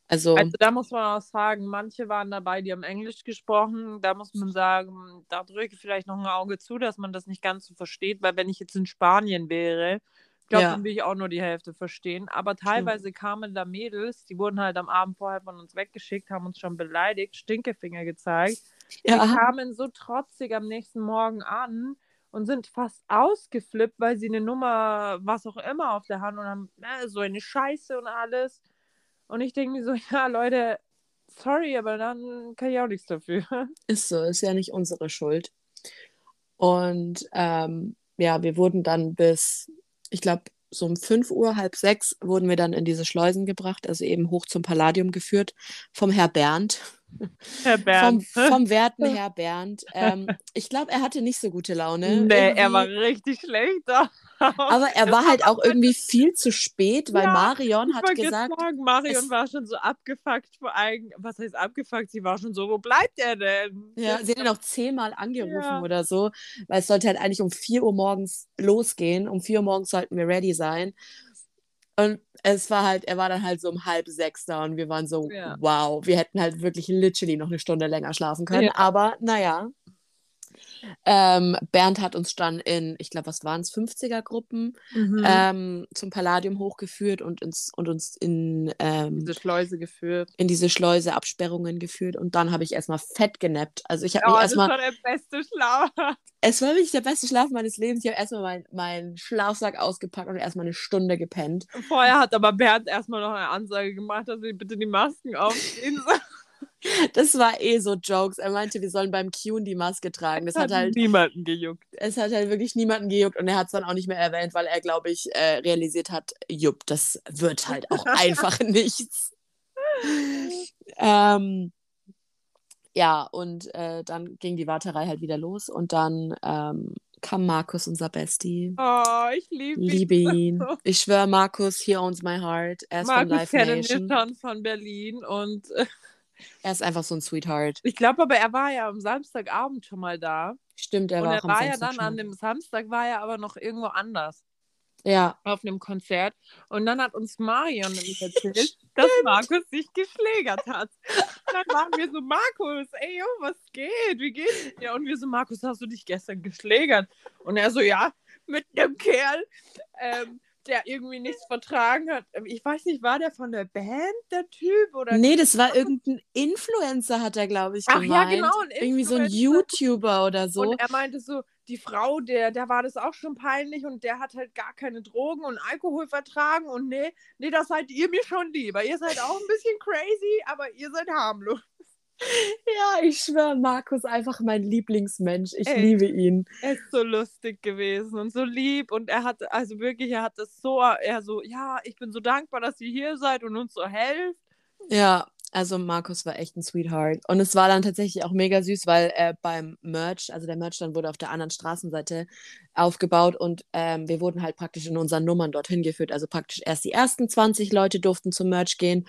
Also, also da muss man auch sagen, manche waren dabei, die haben Englisch gesprochen. Da muss man sagen, da drücke ich vielleicht noch ein Auge zu, dass man das nicht ganz so versteht, weil wenn ich jetzt in Spanien wäre, glaube, ja. dann will ich auch nur die Hälfte verstehen. Aber teilweise kamen da Mädels, die wurden halt am Abend vorher von uns weggeschickt, haben uns schon beleidigt, Stinkefinger gezeigt. Ja. Die kamen so trotzig am nächsten Morgen an und sind fast ausgeflippt, weil sie eine Nummer, was auch immer, auf der Hand und haben äh, so eine Scheiße und alles. Und ich denke mir so, ja, Leute, sorry, aber dann kann ich auch nichts dafür. Ist so, ist ja nicht unsere Schuld. Und ähm, ja, wir wurden dann bis, ich glaube, so um 5 Uhr, halb sechs, wurden wir dann in diese Schleusen gebracht, also eben hoch zum Palladium geführt vom Herr Bernd. Herr Bernd. Vom, vom werten Herr Bernd. Ähm, ich glaube, er hatte nicht so gute Laune. Nee, irgendwie. er war richtig schlecht. Aber er war halt auch irgendwie viel zu spät, weil ja, Marion hat gesagt. Sagen, Marion war schon so abgefuckt vor allem. Was heißt abgefuckt? Sie war schon so, wo bleibt er denn? Ja, sie hat ihn auch zehnmal angerufen ja. oder so, weil es sollte halt eigentlich um 4 Uhr morgens losgehen. Um 4 Uhr morgens sollten wir ready sein. Und es war halt, er war dann halt so um halb sechs da und wir waren so, ja. wow, wir hätten halt wirklich literally noch eine Stunde länger schlafen können. Ja. Aber naja, ähm, Bernd hat uns dann in, ich glaube, was waren es, 50er-Gruppen mhm. ähm, zum Palladium hochgeführt und, ins, und uns in ähm, diese Schleuse geführt. In diese Schleuse Absperrungen geführt. Und dann habe ich erstmal fett genappt. Also ich habe oh, mich erstmal. Das war der beste Schlaf. Es war wirklich der beste Schlaf meines Lebens. Ich habe erstmal meinen mein Schlafsack ausgepackt und erstmal eine Stunde gepennt. Vorher hat aber Bernd erstmal noch eine Ansage gemacht, dass wir bitte die Masken aufziehen sollen. Das war eh so Jokes. Er meinte, wir sollen beim Qn die Maske tragen. Das hat, hat halt niemanden gejuckt. Es hat halt wirklich niemanden gejuckt und er hat es dann auch nicht mehr erwähnt, weil er, glaube ich, äh, realisiert hat, jupp, das wird halt auch einfach nichts. ähm, ja, und äh, dann ging die Warterei halt wieder los und dann ähm, kam Markus, unser Bestie. Oh, ich liebe ihn. Liebe ihn. Ich schwöre, Markus, he owns my heart. Er ist Markus von Live kennen Nation. wir schon von Berlin und er ist einfach so ein Sweetheart. Ich glaube aber, er war ja am Samstagabend schon mal da. Stimmt, er und war er auch am war ja dann schon. an dem Samstag, war er aber noch irgendwo anders Ja. auf einem Konzert. Und dann hat uns Marion nämlich erzählt, dass Markus sich geschlägert hat. Und dann waren wir so, Markus, ey, yo, was geht? Wie geht's dir? Und wir so, Markus, hast du dich gestern geschlägert? Und er so, ja, mit einem Kerl, ähm, der irgendwie nichts vertragen hat. Ich weiß nicht, war der von der Band, der Typ? Oder Nee, das war irgendein Influencer, hat er, glaube ich, Ach ja, gemeint. genau, ein Irgendwie so ein. YouTuber oder so. Und er meinte so, die Frau, der, der war das auch schon peinlich und der hat halt gar keine Drogen und Alkohol vertragen und nee, nee, das seid ihr mir schon lieber. Ihr seid auch ein bisschen crazy, aber ihr seid harmlos. Ja, ich schwöre, Markus einfach mein Lieblingsmensch. Ich Ey. liebe ihn. Er ist so lustig gewesen und so lieb und er hat, also wirklich, er hat das so, er so, ja, ich bin so dankbar, dass ihr hier seid und uns so helft. Ja, also Markus war echt ein Sweetheart. Und es war dann tatsächlich auch mega süß, weil äh, beim Merch, also der Merch dann wurde auf der anderen Straßenseite aufgebaut und ähm, wir wurden halt praktisch in unseren Nummern dorthin geführt. Also praktisch erst die ersten 20 Leute durften zum Merch gehen.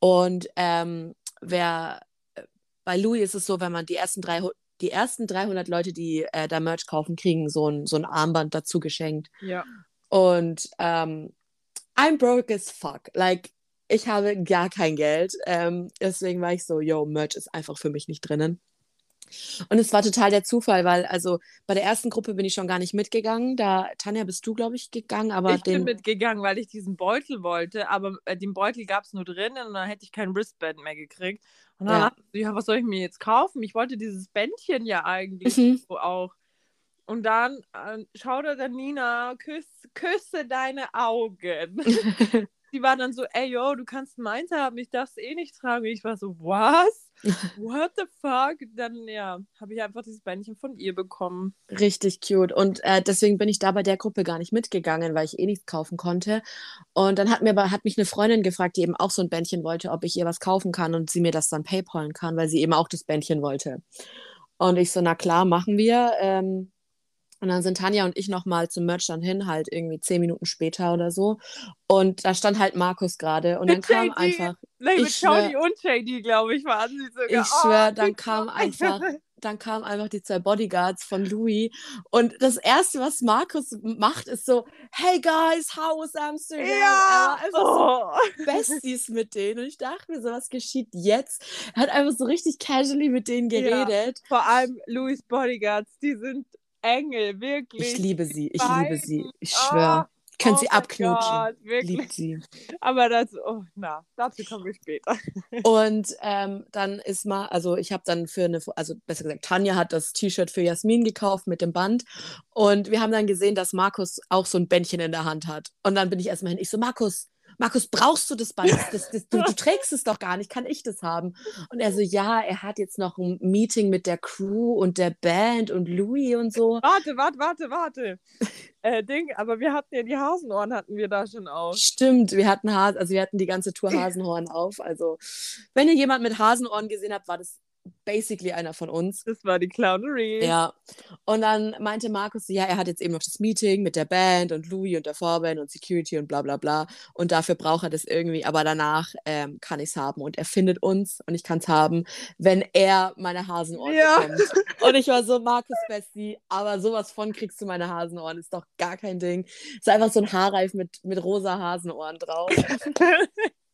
Und ähm, wer bei Louis ist es so, wenn man die ersten drei die ersten 300 Leute, die äh, da Merch kaufen, kriegen so ein, so ein Armband dazu geschenkt. Ja. Und ähm, I'm broke as fuck. Like, ich habe gar kein Geld. Ähm, deswegen war ich so, yo, Merch ist einfach für mich nicht drinnen. Und es war total der Zufall, weil also bei der ersten Gruppe bin ich schon gar nicht mitgegangen. Da, Tanja, bist du, glaube ich, gegangen, aber ich den. bin mitgegangen, weil ich diesen Beutel wollte, aber äh, den Beutel gab es nur drinnen und dann hätte ich kein Wristband mehr gekriegt. Und dann Ja. dachte ich, ja, was soll ich mir jetzt kaufen? Ich wollte dieses Bändchen ja eigentlich Mhm. so auch. Und dann äh, schaute der Nina, küss, küsse deine Augen. Die war dann so, ey, yo, du kannst meins haben, ich darf es eh nicht tragen. Und ich war so, was? What the fuck? Dann, ja, habe ich einfach dieses Bändchen von ihr bekommen. Richtig cute. Und äh, deswegen bin ich da bei der Gruppe gar nicht mitgegangen, weil ich eh nichts kaufen konnte. Und dann hat mir aber, hat mich eine Freundin gefragt, die eben auch so ein Bändchen wollte, ob ich ihr was kaufen kann und sie mir das dann paypalen kann, weil sie eben auch das Bändchen wollte. Und ich so, na klar, machen wir. Ähm, und dann sind Tanja und ich nochmal zum Merch dann hin, halt irgendwie zehn Minuten später oder so. Und da stand halt Markus gerade und dann kam JD. einfach, Nee, mit Cody und JD, glaube ich, waren sie sogar. Ich Oh, dann die kam einfach, dann kamen einfach die zwei Bodyguards von Louis. Und das Erste, was Markus macht, ist so, hey guys, how was Amsterdam? Er Ja! war einfach so Oh. Besties mit denen. Und ich dachte mir so, was geschieht jetzt? Er hat einfach so richtig casually mit denen Ja. geredet. Vor allem Louis Bodyguards, die sind Engel, wirklich. Ich liebe sie, ich beiden. liebe sie. Ich Oh, schwöre. Könnt oh sie abknutschen. Gott, wirklich. Liebt sie. Aber das, oh, na, dazu kommen wir später. Und ähm, dann ist mal, also ich habe dann für eine, also besser gesagt, Tanja hat das T-Shirt für Jasmin gekauft mit dem Band. Und wir haben dann gesehen, dass Markus auch so ein Bändchen in der Hand hat. Und dann bin ich erstmal hin. Ich so, Markus, Markus, brauchst du das Band? Das, das, du, du trägst es doch gar nicht, kann ich das haben? Und er so, ja, er hat jetzt noch ein Meeting mit der Crew und der Band und Louis und so. Warte, warte, warte, warte. äh, Ding, aber wir hatten ja die Hasenohren, hatten wir da schon auf. Stimmt, wir hatten Has also wir hatten die ganze Tour Hasenhorn auf. Also, wenn ihr jemand mit Hasenohren gesehen habt, war das basically einer von uns. Das war die Clownery. Ja. Und dann meinte Markus, ja, er hat jetzt eben noch das Meeting mit der Band und Louis und der Vorband und Security und bla bla bla. Und dafür braucht er das irgendwie. Aber danach ähm, kann ich es haben. Und er findet uns und ich kann es haben, wenn er meine Hasenohren Ja. bekommt. Und ich war so, Markus Bestie, aber sowas von kriegst du meine Hasenohren. Ist doch gar kein Ding. Ist einfach so ein Haarreif mit, mit rosa Hasenohren drauf.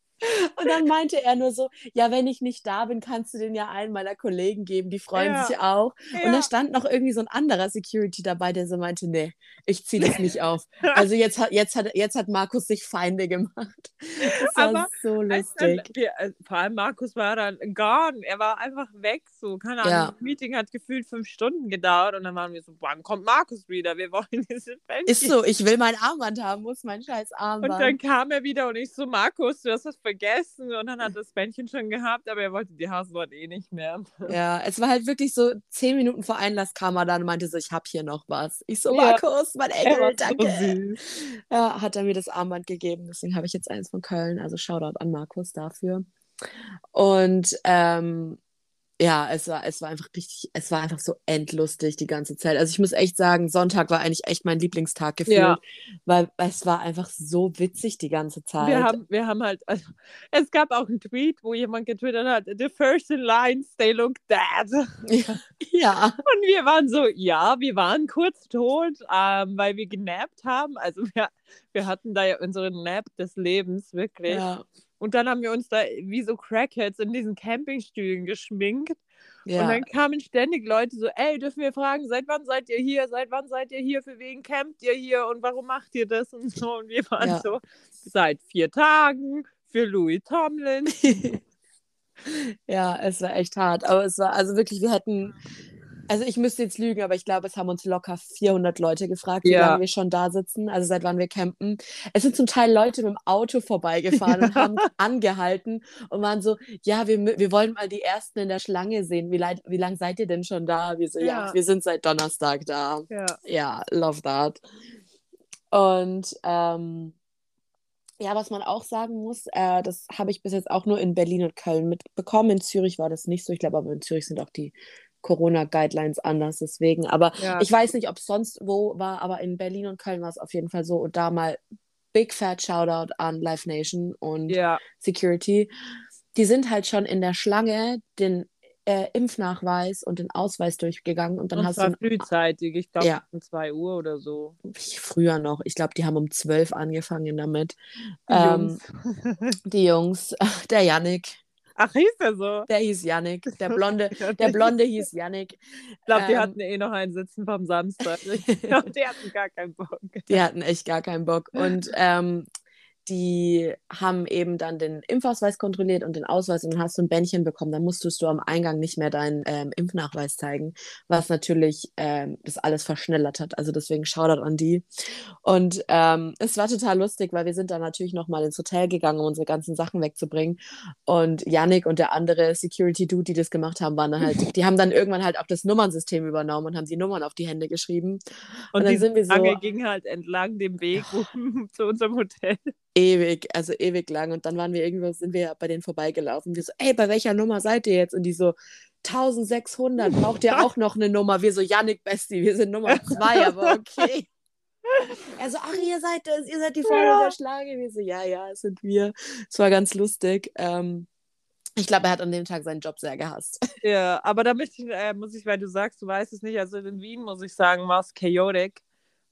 Und dann meinte er nur so, ja, wenn ich nicht da bin, kannst du den ja allen meiner Kollegen geben, die freuen Ja. sich auch. Und da Ja. stand noch irgendwie so ein anderer Security dabei, der so meinte, nee, ich ziehe das nicht auf. Also jetzt hat, jetzt hat, jetzt hat Markus sich Feinde gemacht. Das war Aber so Als dann, lustig. wir, äh, vor allem Markus war dann gone. Er war einfach weg. So, keine Ahnung. Ja. Das Meeting hat gefühlt fünf Stunden gedauert und dann waren wir so, wann kommt Markus wieder? Wir wollen diese Bändchen. Ist so, ich will mein Armband haben, muss mein scheiß Und Armband. dann kam er wieder und ich so, Markus, du hast was vergessen. Und dann hat das Bändchen schon gehabt, aber er wollte die Hasenwort eh nicht mehr. Ja, es war halt wirklich so, zehn Minuten vor Einlass kam er dann und meinte so, ich hab hier noch was. Ich so, Ja. Markus, mein Engel, danke. so. Ja, hat er mir das Armband gegeben. Deswegen habe ich jetzt eins von Köln. Also Shoutout an Markus dafür. Und ähm, ja, es war, es war einfach richtig, es war einfach so endlustig die ganze Zeit. Also ich muss echt sagen, Sonntag war eigentlich echt mein Lieblingstag gefühlt, ja. weil es war einfach so witzig die ganze Zeit. Wir haben, wir haben halt, also, es gab auch einen Tweet, wo jemand getwittert hat, the first in lines, they look dead. Ja. ja. Und wir waren so, ja, wir waren kurz tot, ähm, weil wir genappt haben. Also wir, wir hatten da ja unseren Nap des Lebens, wirklich. Ja. Und dann haben wir uns da wie so Crackheads in diesen Campingstühlen geschminkt. Ja. Und dann kamen ständig Leute so, ey, dürfen wir fragen, seit wann seid ihr hier? Seit wann seid ihr hier? Für wen campt ihr hier? Und warum macht ihr das? Und so. Und wir waren ja. so, seit vier Tagen für Louis Tomlin. ja, es war echt hart. Aber es war, also wirklich, wir hätten also ich müsste jetzt lügen, aber ich glaube, es haben uns locker 400 Leute gefragt, wie ja. lange wir schon da sitzen, also seit wann wir campen. Es sind zum Teil Leute mit dem Auto vorbeigefahren ja. und haben angehalten und waren so, ja, wir, wir wollen mal die Ersten in der Schlange sehen. Wie, leid, wie lange seid ihr denn schon da? Wir so, ja. ja, wir sind seit Donnerstag da. Ja, ja love that. Und ähm, ja, was man auch sagen muss, äh, das habe ich bis jetzt auch nur in Berlin und Köln mitbekommen. In Zürich war das nicht so. Ich glaube, aber in Zürich sind auch die Corona-Guidelines anders, deswegen. Aber ja. ich weiß nicht, ob es sonst wo war, aber in Berlin und Köln war es auf jeden Fall so. Und da mal Big Fat Shoutout an Live Nation und ja. Security. Die sind halt schon in der Schlange den äh, Impfnachweis und den Ausweis durchgegangen und dann und hast du. frühzeitig, ich glaube ja. um 2 Uhr oder so. Früher noch. Ich glaube, die haben um 12 angefangen damit. Die ähm, Jungs. die Jungs. Der Yannick. Ach, hieß der so? Der hieß Yannick. Der Blonde, der Blonde hieß Yannick. Ich glaube, die ähm, hatten eh noch einen Sitzen vom Samstag. Ich glaube, die hatten gar keinen Bock. Die hatten echt gar keinen Bock. Und ähm, die haben eben dann den Impfausweis kontrolliert und den Ausweis und dann hast du ein Bändchen bekommen. Dann musstest du am Eingang nicht mehr deinen ähm, Impfnachweis zeigen, was natürlich ähm, das alles verschnellert hat. Also deswegen Shoutout an die. Und ähm, es war total lustig, weil wir sind dann natürlich nochmal ins Hotel gegangen, um unsere ganzen Sachen wegzubringen. Und Yannick und der andere Security-Dude, die das gemacht haben, waren dann halt, die haben dann irgendwann halt auch das Nummernsystem übernommen und haben die Nummern auf die Hände geschrieben. Und, und dann sind wir so. ging halt entlang dem Weg zu unserem Hotel ewig, also ewig lang. Und dann waren wir irgendwo, sind wir bei denen vorbeigelaufen. Wir so, ey, bei welcher Nummer seid ihr jetzt? Und die so, 1600, braucht ihr auch noch eine Nummer? Wir so, Yannick Besti, wir sind Nummer zwei, aber okay. Er so, ach, ihr seid das, ihr seid die Freunde ja. der Schlange. Wir so, ja, ja, es sind wir. Es war ganz lustig. Ähm, ich glaube, er hat an dem Tag seinen Job sehr gehasst. Ja, aber da möchte ich, äh, muss ich, weil du sagst, du weißt es nicht, also in Wien muss ich sagen, war es chaotic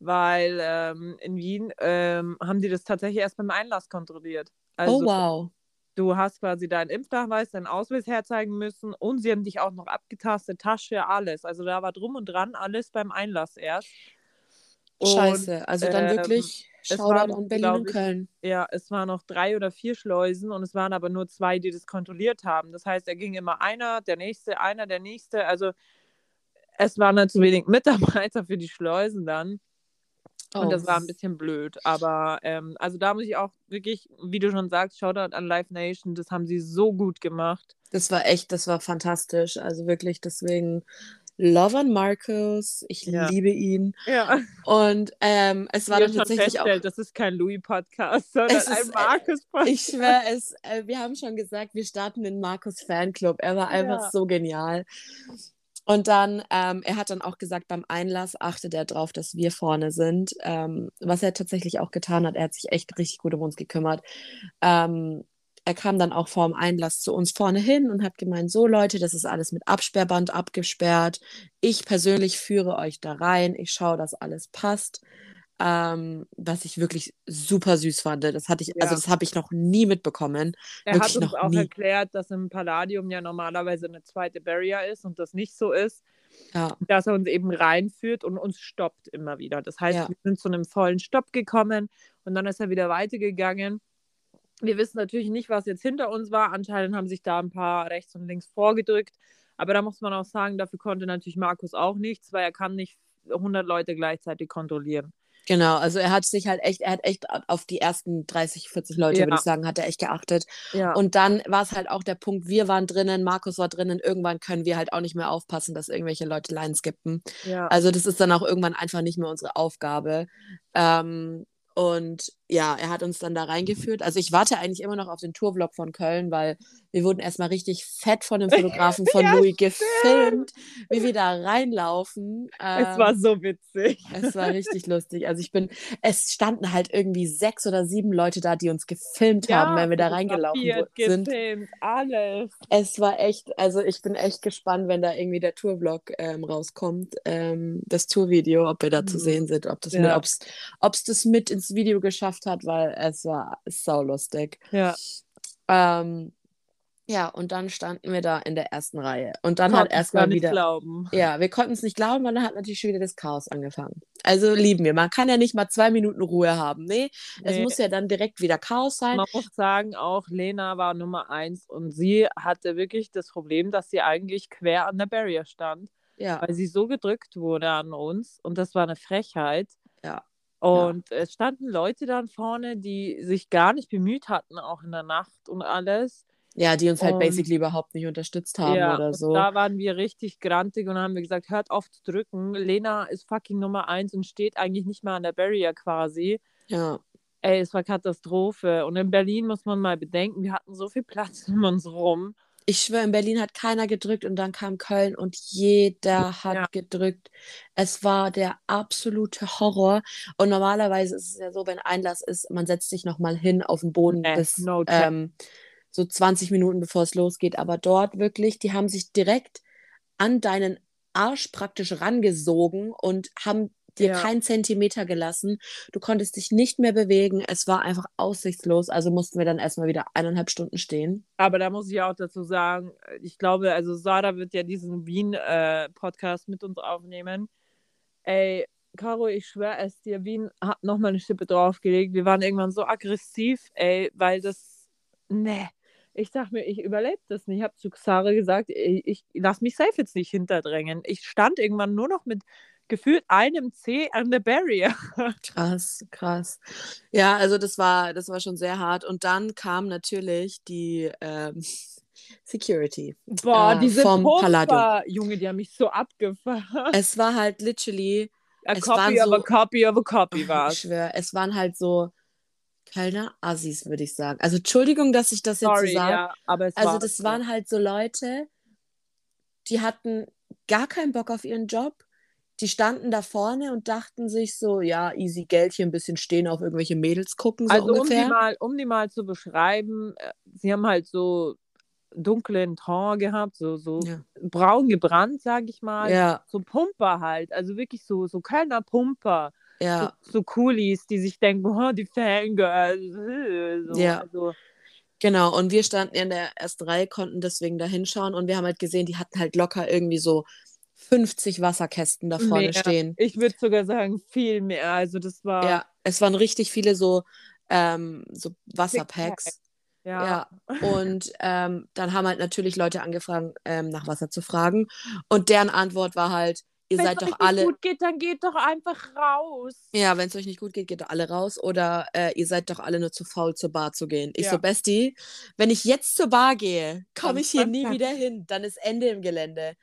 weil ähm, in Wien ähm, haben die das tatsächlich erst beim Einlass kontrolliert. Oh, also, oh, wow. Du hast quasi deinen Impfnachweis, deinen Ausweis herzeigen müssen und sie haben dich auch noch abgetastet, Tasche, alles. Also da war drum und dran alles beim Einlass erst. Und, Scheiße, also dann ähm, wirklich Shoutout an Berlin und Köln. Ich, ja, es waren noch drei oder vier Schleusen und es waren aber nur zwei, die das kontrolliert haben. Das heißt, er ging immer einer, der nächste, einer, der nächste. Also es waren halt zu wenig Mitarbeiter für die Schleusen dann. Und das war ein oh. bisschen blöd. Aber ähm, also da muss ich auch wirklich, wie du schon sagst, Shoutout an Live Nation, das haben sie so gut gemacht. Das war echt, das war fantastisch. Also wirklich, deswegen Love an Markus. Ich ja. liebe ihn. Ja. Und ähm, es war dann tatsächlich auch. Das ist kein Louis-Podcast, sondern ein äh, Markus-Podcast. Ich schwöre es, äh, wir haben schon gesagt, wir starten den Markus-Fanclub. Er war einfach ja. so genial. Und dann, ähm, er hat dann auch gesagt, beim Einlass achtet er darauf, dass wir vorne sind, ähm, was er tatsächlich auch getan hat. Er hat sich echt richtig gut um uns gekümmert. Ähm, er kam dann auch vor dem Einlass zu uns vorne hin und hat gemeint, so Leute, das ist alles mit Absperrband abgesperrt. Ich persönlich führe euch da rein. Ich schaue, dass alles passt ähm, was ich wirklich super süß fand. Das hatte ich, also ja. also das habe ich noch nie mitbekommen. Er wirklich hat uns auch nie. erklärt, dass im Palladium ja normalerweise eine zweite Barrier ist und das nicht so ist. Ja. Dass er uns eben reinführt und uns stoppt immer wieder. Das heißt, ja. wir sind zu einem vollen Stopp gekommen und dann ist er wieder weitergegangen. Wir wissen natürlich nicht, was jetzt hinter uns war. Anscheinend haben sich da ein paar rechts und links vorgedrückt. Aber da muss man auch sagen, dafür konnte natürlich Markus auch nichts, weil er kann nicht 100 Leute gleichzeitig kontrollieren. Genau, also er hat sich halt echt, er hat echt auf die ersten 30, 40 Leute, ja. würde ich sagen, hat er echt geachtet. Ja. Und dann war es halt auch der Punkt, wir waren drinnen, Markus war drinnen, irgendwann können wir halt auch nicht mehr aufpassen, dass irgendwelche Leute Lines skippen. Ja. Also das ist dann auch irgendwann einfach nicht mehr unsere Aufgabe. Ähm, und ja, er hat uns dann da reingeführt. Also ich warte eigentlich immer noch auf den Tourvlog von Köln, weil wir wurden erstmal richtig fett von dem Fotografen von ja, Louis gefilmt, wie wir da reinlaufen. Ähm, es war so witzig. Es war richtig lustig. Also ich bin, es standen halt irgendwie sechs oder sieben Leute da, die uns gefilmt ja, haben, wenn wir da reingelaufen sind. Gefilmt, alles. Es war echt, also ich bin echt gespannt, wenn da irgendwie der Tourvlog ähm, rauskommt, ähm, das Tourvideo, ob wir da mhm. zu sehen sind, ob das ja. ob es das mit ins Video geschafft hat, weil es war saulustig. Ja. Ähm, ja, und dann standen wir da in der ersten Reihe. Und dann hat erstmal wieder. Glauben. Ja, wir konnten es nicht glauben, weil dann hat natürlich schon wieder das Chaos angefangen. Also lieben wir. Man kann ja nicht mal zwei Minuten Ruhe haben. Nee, nee. es muss ja dann direkt wieder Chaos sein. Man muss sagen, auch Lena war Nummer eins und sie hatte wirklich das Problem, dass sie eigentlich quer an der Barrier stand. Ja. Weil sie so gedrückt wurde an uns und das war eine Frechheit. Ja. Und ja. es standen Leute dann vorne, die sich gar nicht bemüht hatten, auch in der Nacht und alles. Ja, die uns halt und, basically überhaupt nicht unterstützt haben ja, oder so. Da waren wir richtig grantig und haben wir gesagt, hört auf zu drücken. Lena ist fucking Nummer eins und steht eigentlich nicht mehr an der Barrier quasi. Ja. Ey, es war Katastrophe. Und in Berlin muss man mal bedenken, wir hatten so viel Platz um uns rum. Ich schwöre, in Berlin hat keiner gedrückt und dann kam Köln und jeder hat ja. gedrückt. Es war der absolute Horror. Und normalerweise ist es ja so, wenn Einlass ist, man setzt sich nochmal hin auf den Boden nee, bis no ähm, so 20 Minuten bevor es losgeht. Aber dort wirklich, die haben sich direkt an deinen Arsch praktisch rangesogen und haben dir ja. keinen Zentimeter gelassen. Du konntest dich nicht mehr bewegen. Es war einfach aussichtslos. Also mussten wir dann erstmal wieder eineinhalb Stunden stehen. Aber da muss ich auch dazu sagen, ich glaube, also Sarah wird ja diesen Wien-Podcast äh, mit uns aufnehmen. Ey, Caro, ich schwöre es dir, Wien hat nochmal eine Schippe draufgelegt. Wir waren irgendwann so aggressiv, ey, weil das. Ne ich dachte mir, ich überlebe das nicht. Ich habe zu Xare gesagt, ich, ich lasse mich safe jetzt nicht hinterdrängen. Ich stand irgendwann nur noch mit gefühlt einem C an der Barrier. Krass, krass. Ja, also das war, das war schon sehr hart. Und dann kam natürlich die ähm, Security. Boah, äh, diese vom Palladium. Junge, die haben mich so abgefahren. Es war halt literally. A copy of so, a copy of a copy war es. Ich schwöre, es waren halt so Kölner Assis, würde ich sagen. Also Entschuldigung, dass ich das Sorry, jetzt so sage. Ja, aber es also war das so. waren halt so Leute, die hatten gar keinen Bock auf ihren Job. Die standen da vorne und dachten sich so, ja, easy Geld hier ein bisschen stehen, auf irgendwelche Mädels gucken. So also ungefähr. Um, die mal, um die mal zu beschreiben, äh, sie haben halt so dunklen Ton gehabt, so, so ja. braun gebrannt, sag ich mal. Ja. So Pumper halt, also wirklich so, so Kölner Pumper ja. so, so Coolies, die sich denken, oh, die Fangirls. So, ja. Also. Genau, und wir standen in der ersten Reihe, konnten deswegen da hinschauen und wir haben halt gesehen, die hatten halt locker irgendwie so 50 Wasserkästen da vorne mehr. stehen. Ich würde sogar sagen, viel mehr. Also das war. Ja, es waren richtig viele so, ähm, so Wasserpacks. Ja. ja. Und ähm, dann haben halt natürlich Leute angefangen, ähm, nach Wasser zu fragen. Und deren Antwort war halt, ihr wenn's seid doch alle. Wenn es gut geht, dann geht doch einfach raus. Ja, wenn es euch nicht gut geht, geht doch alle raus. Oder äh, ihr seid doch alle nur zu faul, zur Bar zu gehen. Ich ja. so, Bestie, wenn ich jetzt zur Bar gehe, komme ich hier nie wieder hin. Dann ist Ende im Gelände.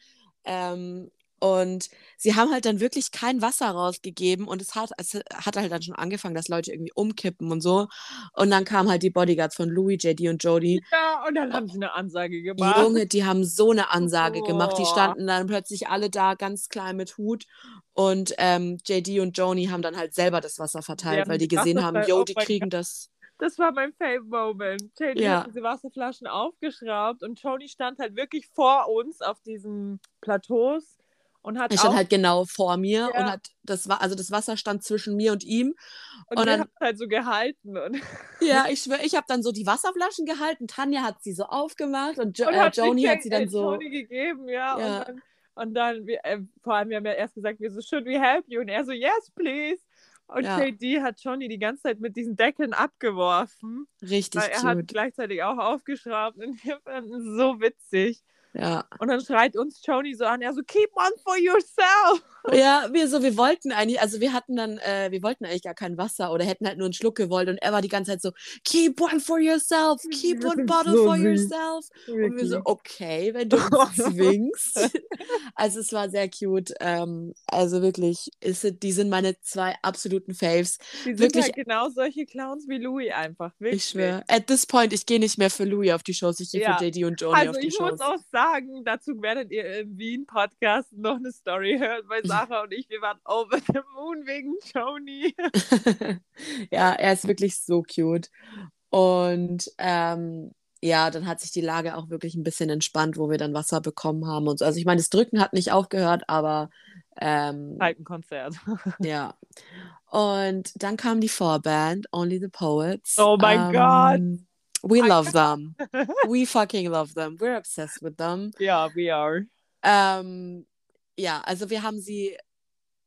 Ähm, und sie haben halt dann wirklich kein Wasser rausgegeben und es hat, es hat halt dann schon angefangen, dass Leute irgendwie umkippen und so. Und dann kamen halt die Bodyguards von Louis, JD und Jody. Ja, und dann haben sie eine Ansage gemacht. Junge, die haben so eine Ansage oh. gemacht. Die standen dann plötzlich alle da ganz klein mit Hut. Und ähm, JD und Joni haben dann halt selber das Wasser verteilt, weil die gesehen haben, yo, die kriegen das. Das war mein Fave-Moment. JD ja. hat diese Wasserflaschen aufgeschraubt und Tony stand halt wirklich vor uns auf diesen Plateaus und hat er stand halt genau vor mir ja. und hat das war also das Wasser stand zwischen mir und ihm und, und dann hat halt so gehalten und ja ich schwöre ich habe dann so die Wasserflaschen gehalten Tanja hat sie so aufgemacht und, jo und äh, Joni hat sie dann äh, so Joni gegeben ja, ja. und dann, und dann äh, vor allem wir haben ja erst gesagt wir so should we help you und er so yes please und ja. JD hat Johnny die ganze Zeit mit diesen Deckeln abgeworfen. Richtig weil er cute. hat gleichzeitig auch aufgeschraubt und wir fanden es so witzig. Ja. Und dann schreit uns Tony so an, er so, keep on for yourself. Ja, wir so, wir wollten eigentlich, also wir hatten dann, äh, wir wollten eigentlich gar kein Wasser oder hätten halt nur einen Schluck gewollt und er war die ganze Zeit so, keep one for yourself, keep one bottle so for süß. yourself. Wirklich? Und wir so, okay, wenn du zwingst. also es war sehr cute. Ähm, also wirklich, ist, die sind meine zwei absoluten Faves. Die sind wirklich, halt genau solche Clowns wie Louis einfach, wirklich. Ich schwöre, at this point, ich gehe nicht mehr für Louis auf die Shows, ich gehe ja. für JD und Joni also auf die Shows. Also ich muss auch sagen, dazu werdet ihr im Wien-Podcast noch eine Story hören bei Sarah und ich, wir waren over the moon wegen Joni. ja, er ist wirklich so cute. Und ähm, ja, dann hat sich die Lage auch wirklich ein bisschen entspannt, wo wir dann Wasser bekommen haben und so. Also ich meine, das Drücken hat nicht aufgehört, aber ähm, halt ein Konzert. ja. Und dann kam die Vorband, Only the Poets. Oh mein ähm, Gott. We love them. we fucking love them. We're obsessed with them. Ja, yeah, we are. Ähm, ja, also wir haben sie.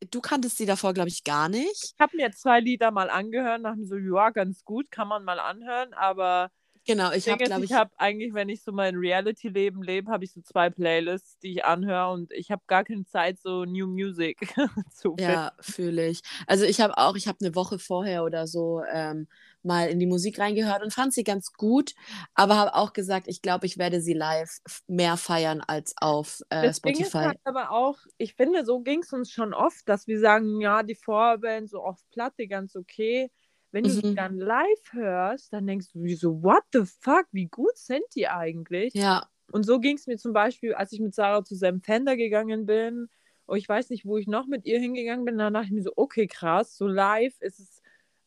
Du kanntest sie davor, glaube ich, gar nicht. Ich habe mir zwei Lieder mal angehört, und so, ja, ganz gut, kann man mal anhören, aber Genau, ich habe, glaube ich. Ich habe eigentlich, wenn ich so mein Reality-Leben lebe, habe ich so zwei Playlists, die ich anhöre und ich habe gar keine Zeit, so New Music zu finden. Ja, fühle ich. Also ich habe auch, ich habe eine Woche vorher oder so ähm, mal in die Musik reingehört und fand sie ganz gut, aber habe auch gesagt, ich glaube, ich werde sie live mehr feiern als auf äh, das Spotify. Ding ist halt aber auch, ich finde, so ging es uns schon oft, dass wir sagen, ja, die Vorband so auf Platte ganz okay wenn du mhm. die dann live hörst, dann denkst du, so, what the fuck, wie gut sind die eigentlich? Ja. Und so ging es mir zum Beispiel, als ich mit Sarah zu Sam Fender gegangen bin. Und ich weiß nicht, wo ich noch mit ihr hingegangen bin. Dann dachte ich mir so, okay, krass, so live ist es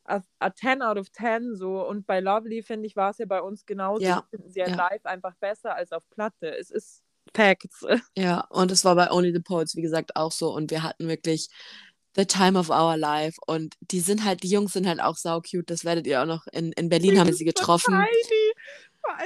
a, a 10 out of 10 so. Und bei Lovely, finde ich, war es ja bei uns genauso. Ja. Finden sie ja, ja live einfach besser als auf Platte. Es ist Facts. Ja, und es war bei Only the Poets, wie gesagt, auch so. Und wir hatten wirklich the time of our life. Und die sind halt, die Jungs sind halt auch sau cute. Das werdet ihr auch noch in, in Berlin haben wir sie getroffen. Tiny.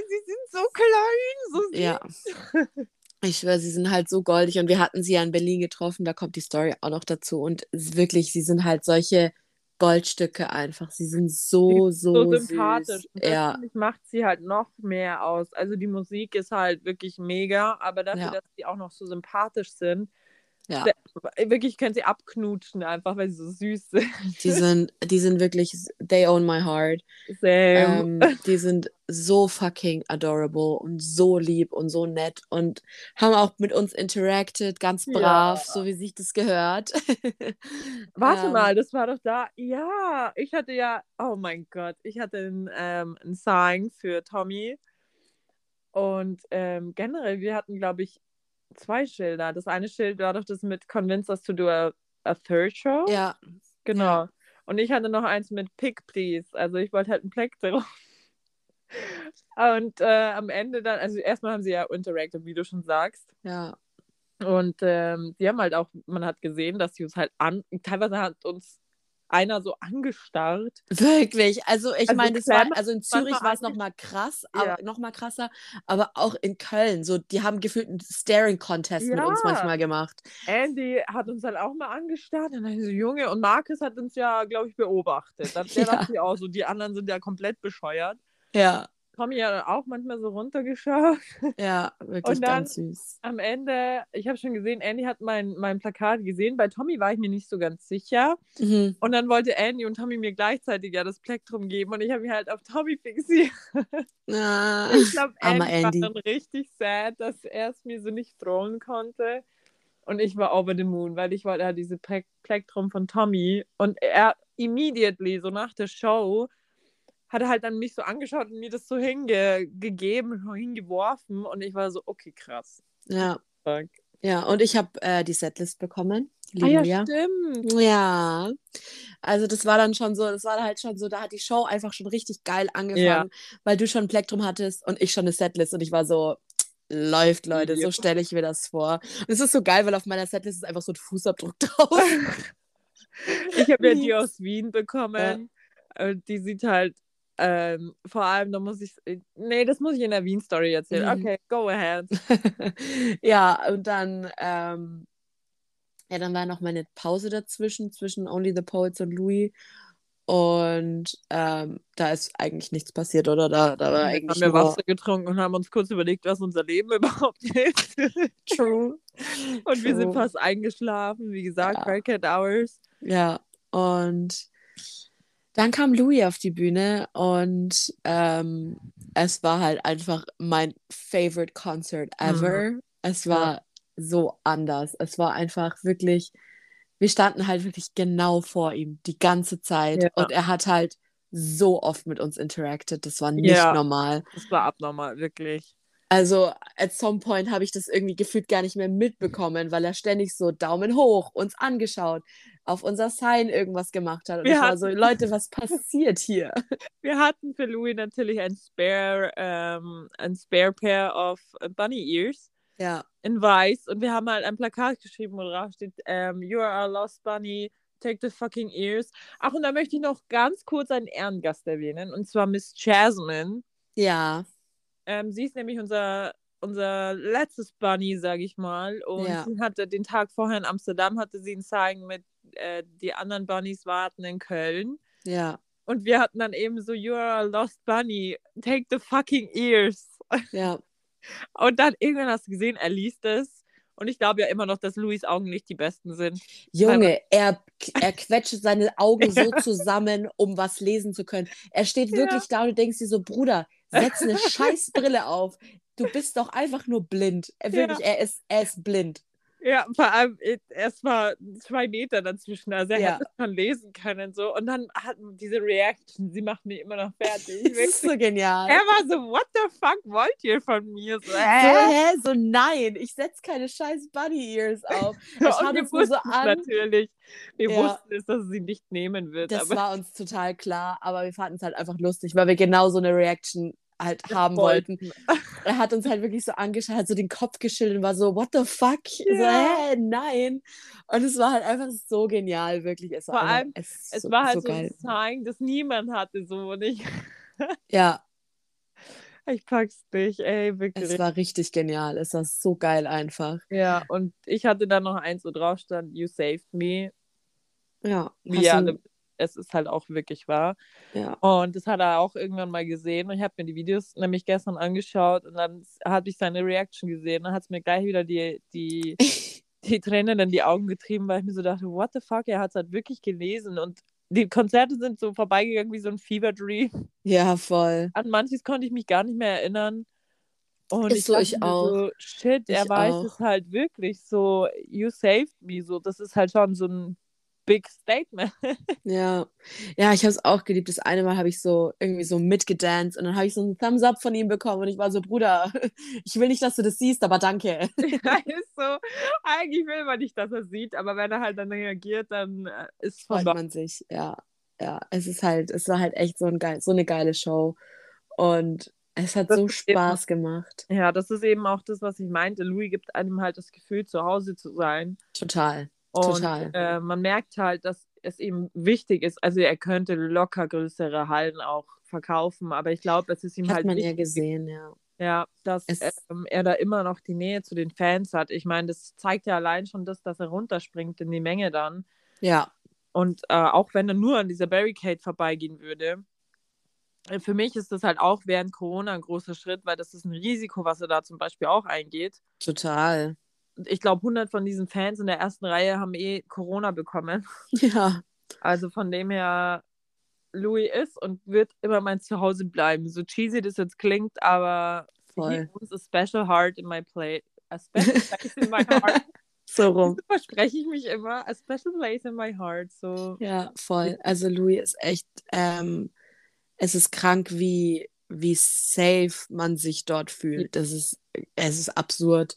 Sie sind so klein, so süß. Ja. Ich schwöre, sie sind halt so goldig und wir hatten sie ja in Berlin getroffen, da kommt die Story auch noch dazu und wirklich, sie sind halt solche Goldstücke einfach. Sie sind so, so, so sympathisch. Süß. Und das ja. macht sie halt noch mehr aus. Also die Musik ist halt wirklich mega, aber dafür, ja. dass sie auch noch so sympathisch sind, ja. Wirklich können sie abknutschen, einfach weil sie so süß sind. Die sind, die sind wirklich, they own my heart. Same. Ähm, die sind so fucking adorable und so lieb und so nett und haben auch mit uns interacted, ganz brav, ja. so wie sich das gehört. Warte ähm, mal, das war doch da. Ja, ich hatte ja, oh mein Gott, ich hatte ein, ähm, ein Sign für Tommy. Und ähm, generell, wir hatten, glaube ich, zwei Schilder. Das eine Schild war doch das mit Convince us to do a, a third show. Ja. Genau. Ja. Und ich hatte noch eins mit Pick, please. Also ich wollte halt ein Plektrum. Und äh, am Ende dann, also erstmal haben sie ja interacted, wie du schon sagst. Ja. Und ähm, die haben halt auch, man hat gesehen, dass sie uns halt an, teilweise hat uns einer so angestarrt. Wirklich. Also ich also meine, das war, also in Zürich war es nochmal krass, ja. aber noch mal krasser, aber auch in Köln, so die haben gefühlt einen Staring-Contest ja. mit uns manchmal gemacht. Andy hat uns halt auch mal angestarrt und dann so, Junge, und Markus hat uns ja, glaube ich, beobachtet. Dann der ja. dachte auch so, die anderen sind ja komplett bescheuert. Ja. Tommy ja auch manchmal so runtergeschaut. Ja, wirklich und dann ganz süß. Am Ende, ich habe schon gesehen, Andy hat mein, mein Plakat gesehen. Bei Tommy war ich mir nicht so ganz sicher. Mhm. Und dann wollte Andy und Tommy mir gleichzeitig ja das Plektrum geben und ich habe mich halt auf Tommy fixiert. Ah, ich glaube, Andy, Andy war dann richtig sad, dass er es mir so nicht throwen konnte. Und ich war over the moon, weil ich wollte ja diese Plektrum von Tommy. Und er immediately, so nach der Show, hat er halt dann mich so angeschaut und mir das so hingegeben, hingeworfen und ich war so, okay, krass. Ja. Fuck. Ja, und ich habe äh, die Setlist bekommen. Ah, ja, ja, stimmt. Ja. Also das war dann schon so, das war halt schon so, da hat die Show einfach schon richtig geil angefangen, ja. weil du schon ein Plektrum hattest und ich schon eine Setlist und ich war so, läuft, Leute, yep. so stelle ich mir das vor. Und es ist so geil, weil auf meiner Setlist ist einfach so ein Fußabdruck drauf. ich habe ja die aus Wien bekommen. Ja. Die sieht halt ähm, vor allem, da muss ich. Äh, nee, das muss ich in der Wien-Story erzählen. Mhm. Okay, go ahead. ja, und dann. Ähm, ja, dann war noch mal eine Pause dazwischen, zwischen Only the Poets und Louis. Und ähm, da ist eigentlich nichts passiert, oder? Da, da war eigentlich haben wir nur... Wasser getrunken und haben uns kurz überlegt, was unser Leben überhaupt ist. True. Und True. wir sind fast eingeschlafen, wie gesagt, ja. Crackhead Hours. Ja, und dann kam Louis auf die Bühne und ähm, es war halt einfach mein favorite Concert ever. Mhm. Es war ja. so anders. Es war einfach wirklich wir standen halt wirklich genau vor ihm die ganze Zeit ja. und er hat halt so oft mit uns interacted. Das war nicht ja, normal. Das war abnormal, wirklich. Also, at some point habe ich das irgendwie gefühlt gar nicht mehr mitbekommen, weil er ständig so Daumen hoch uns angeschaut, auf unser Sign irgendwas gemacht hat. Und wir ich war so, Leute, was passiert hier? Wir hatten für Louis natürlich ein Spare, ähm, ein Spare Pair of Bunny Ears. Ja. In weiß. Und wir haben halt ein Plakat geschrieben, wo drauf steht, ähm, You are a lost bunny, take the fucking ears. Ach, und da möchte ich noch ganz kurz einen Ehrengast erwähnen, und zwar Miss Jasmine. Ja. Ähm, sie ist nämlich unser, unser letztes Bunny, sag ich mal. Und ja. sie hatte den Tag vorher in Amsterdam, hatte sie ein Zeigen mit äh, die anderen Bunnies warten in Köln. Ja. Und wir hatten dann eben so, You are a lost bunny, take the fucking ears. Ja. Und dann irgendwann hast du gesehen, er liest es. Und ich glaube ja immer noch, dass Louis Augen nicht die besten sind. Junge, er, er quetscht seine Augen so zusammen, um was lesen zu können. Er steht wirklich ja. da und du denkst dir so, Bruder, setz eine Scheißbrille auf. Du bist doch einfach nur blind. Er, wirklich, ja. er, ist, er ist blind. Ja, vor allem, es war zwei Meter dazwischen, also er ja. hätte es schon lesen können. So. Und dann hatten diese Reaction, sie macht mich immer noch fertig. das ist so genial. Er war so, what the fuck wollt ihr von mir? So, hä? So, hä? so nein, ich setze keine scheiß Bunny Ears auf. Ich hatte es nur so an. Natürlich. Wir ja. wussten es, dass sie nicht nehmen wird. Das war uns total klar, aber wir fanden es halt einfach lustig, weil wir genau so eine Reaction halt haben wollten. Er hat uns halt wirklich so angeschaut, hat so den Kopf geschüttelt und war so, what the fuck? Ja. So, hä, nein. Und es war halt einfach so genial, wirklich. Es war Vor allem, es, es so, war halt so, so ein Zeichen, das niemand hatte so und ich. ja. Ich pack's nicht, ey, wirklich. Es war richtig genial. Es war so geil einfach. Ja, und ich hatte dann noch eins, wo drauf stand, You saved me. Ja. Wie alle es ist halt auch wirklich wahr. Ja. Und das hat er auch irgendwann mal gesehen und ich habe mir die Videos nämlich gestern angeschaut und dann habe ich seine Reaction gesehen. Dann hat es mir gleich wieder die, die, die Tränen in die Augen getrieben, weil ich mir so dachte, what the fuck, er hat es halt wirklich gelesen und die Konzerte sind so vorbeigegangen wie so ein Fever Dream. Ja, voll. An manches konnte ich mich gar nicht mehr erinnern. Und ist ich, so, ich auch. So, shit, er ich weiß auch. es halt wirklich so, you saved me, so, das ist halt schon so ein big statement. ja, ja, ich habe es auch geliebt. Das eine Mal habe ich so irgendwie so mitgedanced und dann habe ich so einen Thumbs up von ihm bekommen und ich war so, Bruder, ich will nicht, dass du das siehst, aber danke. ja, ist so. Eigentlich will man nicht, dass er sieht, aber wenn er halt dann reagiert, dann äh, ist Freut man sich, ja. Ja, es ist halt, es war halt echt so, ein geil, so eine geile Show. Und es hat das so Spaß eben, gemacht. Ja, das ist eben auch das, was ich meinte. Louis gibt einem halt das Gefühl, zu Hause zu sein. Total. Und Total. Äh, man merkt halt, dass es ihm wichtig ist. Also er könnte locker größere Hallen auch verkaufen, aber ich glaube, es ist ihm hat halt. Hat man ja gesehen, ja. Ja, dass ähm, er da immer noch die Nähe zu den Fans hat. Ich meine, das zeigt ja allein schon das, dass er runterspringt in die Menge dann. Ja. Und äh, auch wenn er nur an dieser Barricade vorbeigehen würde, äh, für mich ist das halt auch während Corona ein großer Schritt, weil das ist ein Risiko, was er da zum Beispiel auch eingeht. Total ich glaube, 100 von diesen Fans in der ersten Reihe haben eh Corona bekommen. Ja. Also von dem her, Louis ist und wird immer mein Zuhause bleiben. So cheesy das jetzt klingt, aber Voll. he a special heart in my play. A special place in my heart. so rum. So verspreche ich mich immer. A special place in my heart. So. Ja, voll. Also Louis ist echt, ähm, es ist krank, wie, wie safe man sich dort fühlt. Das ist, es ist absurd.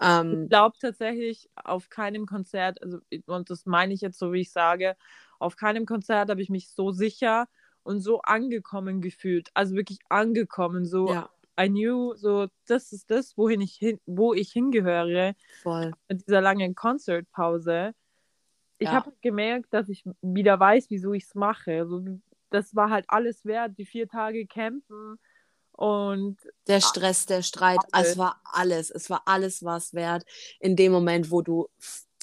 Ähm, ich glaube tatsächlich auf keinem Konzert, also und das meine ich jetzt so, wie ich sage, auf keinem Konzert habe ich mich so sicher und so angekommen gefühlt. Also wirklich angekommen, so ja. I knew, so das ist das, wohin ich hin, wo ich hingehöre. Voll. Mit dieser langen Konzertpause. Ich ja. habe gemerkt, dass ich wieder weiß, wieso ich es mache. Also, das war halt alles wert, die vier Tage campen und der Stress, der Streit, alles. es war alles, es war alles was wert. In dem Moment, wo du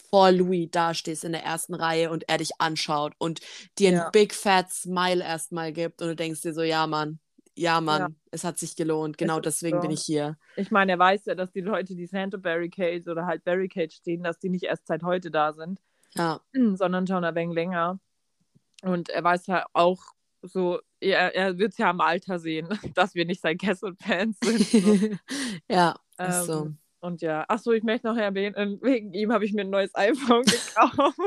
vor Louis dastehst in der ersten Reihe und er dich anschaut und dir ja. ein big fat Smile erstmal gibt und du denkst dir so, ja Mann, ja Mann, ja. es hat sich gelohnt, genau deswegen so. bin ich hier. Ich meine, er weiß ja, dass die Leute, die Santa Barricades oder halt Barricades stehen, dass die nicht erst seit heute da sind, ja. sondern schon ein wenig länger. Und er weiß ja auch so, er, er wird es ja am Alter sehen, dass wir nicht sein Kessel-Fans sind. So. ja, ähm, ist so. Und ja, ach so, ich möchte noch erwähnen, wegen ihm habe ich mir ein neues iPhone gekauft.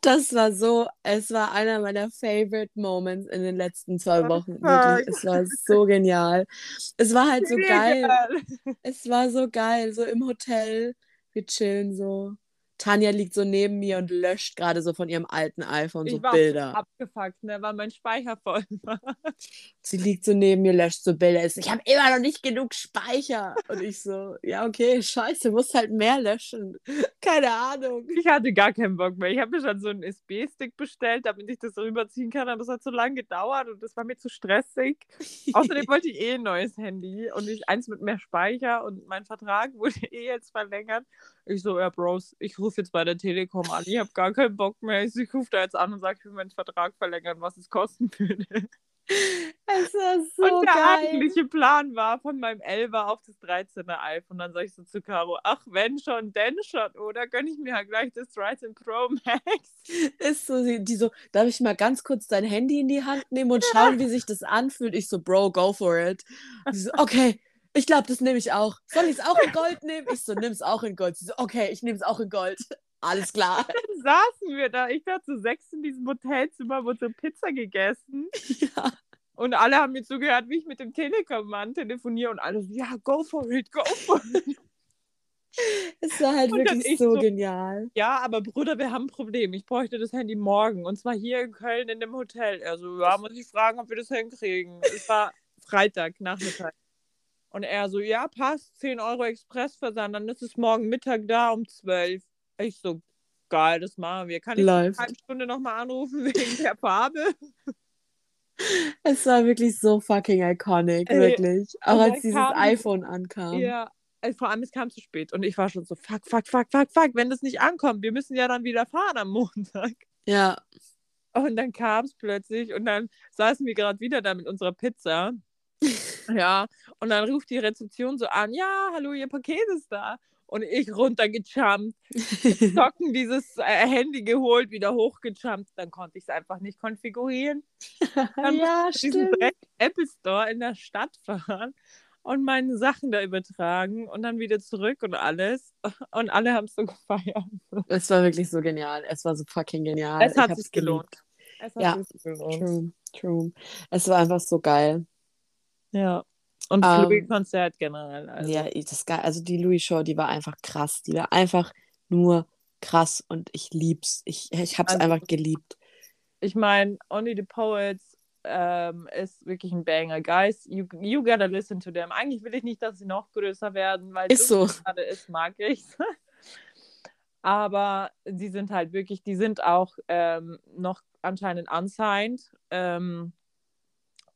Das war so, es war einer meiner Favorite Moments in den letzten zwei Wochen. Wirklich, es war so genial. Es war halt so geil. Es war so geil, so im Hotel. Wir chillen so. Tanja liegt so neben mir und löscht gerade so von ihrem alten iPhone so ich war Bilder. abgefuckt, ne, weil mein Speicher voll war. Sie liegt so neben mir, löscht so Bilder. Ich habe immer noch nicht genug Speicher. Und ich so, ja, okay, scheiße, musst halt mehr löschen. Keine Ahnung. Ich hatte gar keinen Bock mehr. Ich habe mir schon so einen USB-Stick bestellt, damit ich das rüberziehen kann. Aber das hat so lange gedauert und das war mir zu stressig. Außerdem wollte ich eh ein neues Handy und ich eins mit mehr Speicher und mein Vertrag wurde eh jetzt verlängert. Ich so, ja, Bros, ich rufe jetzt bei der Telekom an. Ich habe gar keinen Bock mehr. Ich, ich rufe da jetzt an und sage, ich will meinen Vertrag verlängern, was es kosten würde. Es war so Und der geil. eigentliche Plan war von meinem 11er auf das 13er iPhone. Und dann sage ich so zu Caro, ach, wenn schon, denn schon, oder? Gönne ich mir ja gleich das 13 Pro Max. Ist so, die so, darf ich mal ganz kurz dein Handy in die Hand nehmen und schauen, wie sich das anfühlt? Ich so, Bro, go for it. So, okay, ich glaube, das nehme ich auch. Soll ich es auch in Gold nehmen? Ich so, nimm es auch in Gold. Sie so, okay, ich nehme es auch in Gold. Alles klar. Dann saßen wir da, ich da zu sechs in diesem Hotelzimmer, wurde so Pizza gegessen. Ja. Und alle haben mir zugehört, wie ich mit dem Telekom-Mann telefoniere und alle so, ja, go for it, go for it. Es war halt und wirklich so, so, genial. Ja, aber Bruder, wir haben ein Problem. Ich bräuchte das Handy morgen. Und zwar hier in Köln in dem Hotel. Also, ja, muss ich fragen, ob wir das hinkriegen. Es war Freitag, Nachmittag. Und er so, ja, passt, 10 Euro Expressversand, dann ist es morgen Mittag da um 12. Ich so, geil, das machen wir. Kann ich Live. eine halbe Stunde nochmal anrufen wegen der Farbe? Es war wirklich so fucking iconic, Ey, wirklich. Auch als dieses kam, iPhone ankam. Ja, vor allem es kam zu spät und ich war schon so, fuck, fuck, fuck, fuck, fuck, wenn das nicht ankommt, wir müssen ja dann wieder fahren am Montag. Ja. Und dann kam es plötzlich und dann saßen wir gerade wieder da mit unserer Pizza. ja, und dann ruft die Rezeption so an, ja, hallo, Ihr Paket ist da und ich runtergejumpt, Socken dieses äh, Handy geholt, wieder hochgejumpt, dann konnte ich es einfach nicht konfigurieren. Dann ja, stimmt. Apple Store in der Stadt fahren und meine Sachen da übertragen und dann wieder zurück und alles. Und alle haben es so gefeiert. Es war wirklich so genial. Es war so fucking genial. Es hat sich gelohnt. Es hat ja, sich gelohnt. True, true. Es war einfach so geil. Ja. Und ähm, Louis-Konzert generell. Also. Ja, das geil. Also die Louis-Show, die war einfach krass. Die war einfach nur krass und ich lieb's. Ich, ich hab's also, einfach geliebt. Ich meine, Only the Poets ähm, ist wirklich ein Banger. Guys, you, you gotta listen to them. Eigentlich will ich nicht, dass sie noch größer werden, weil ist so. gerade ist, mag ich. Aber sie sind halt wirklich, die sind auch ähm, noch anscheinend unsigned. Ähm,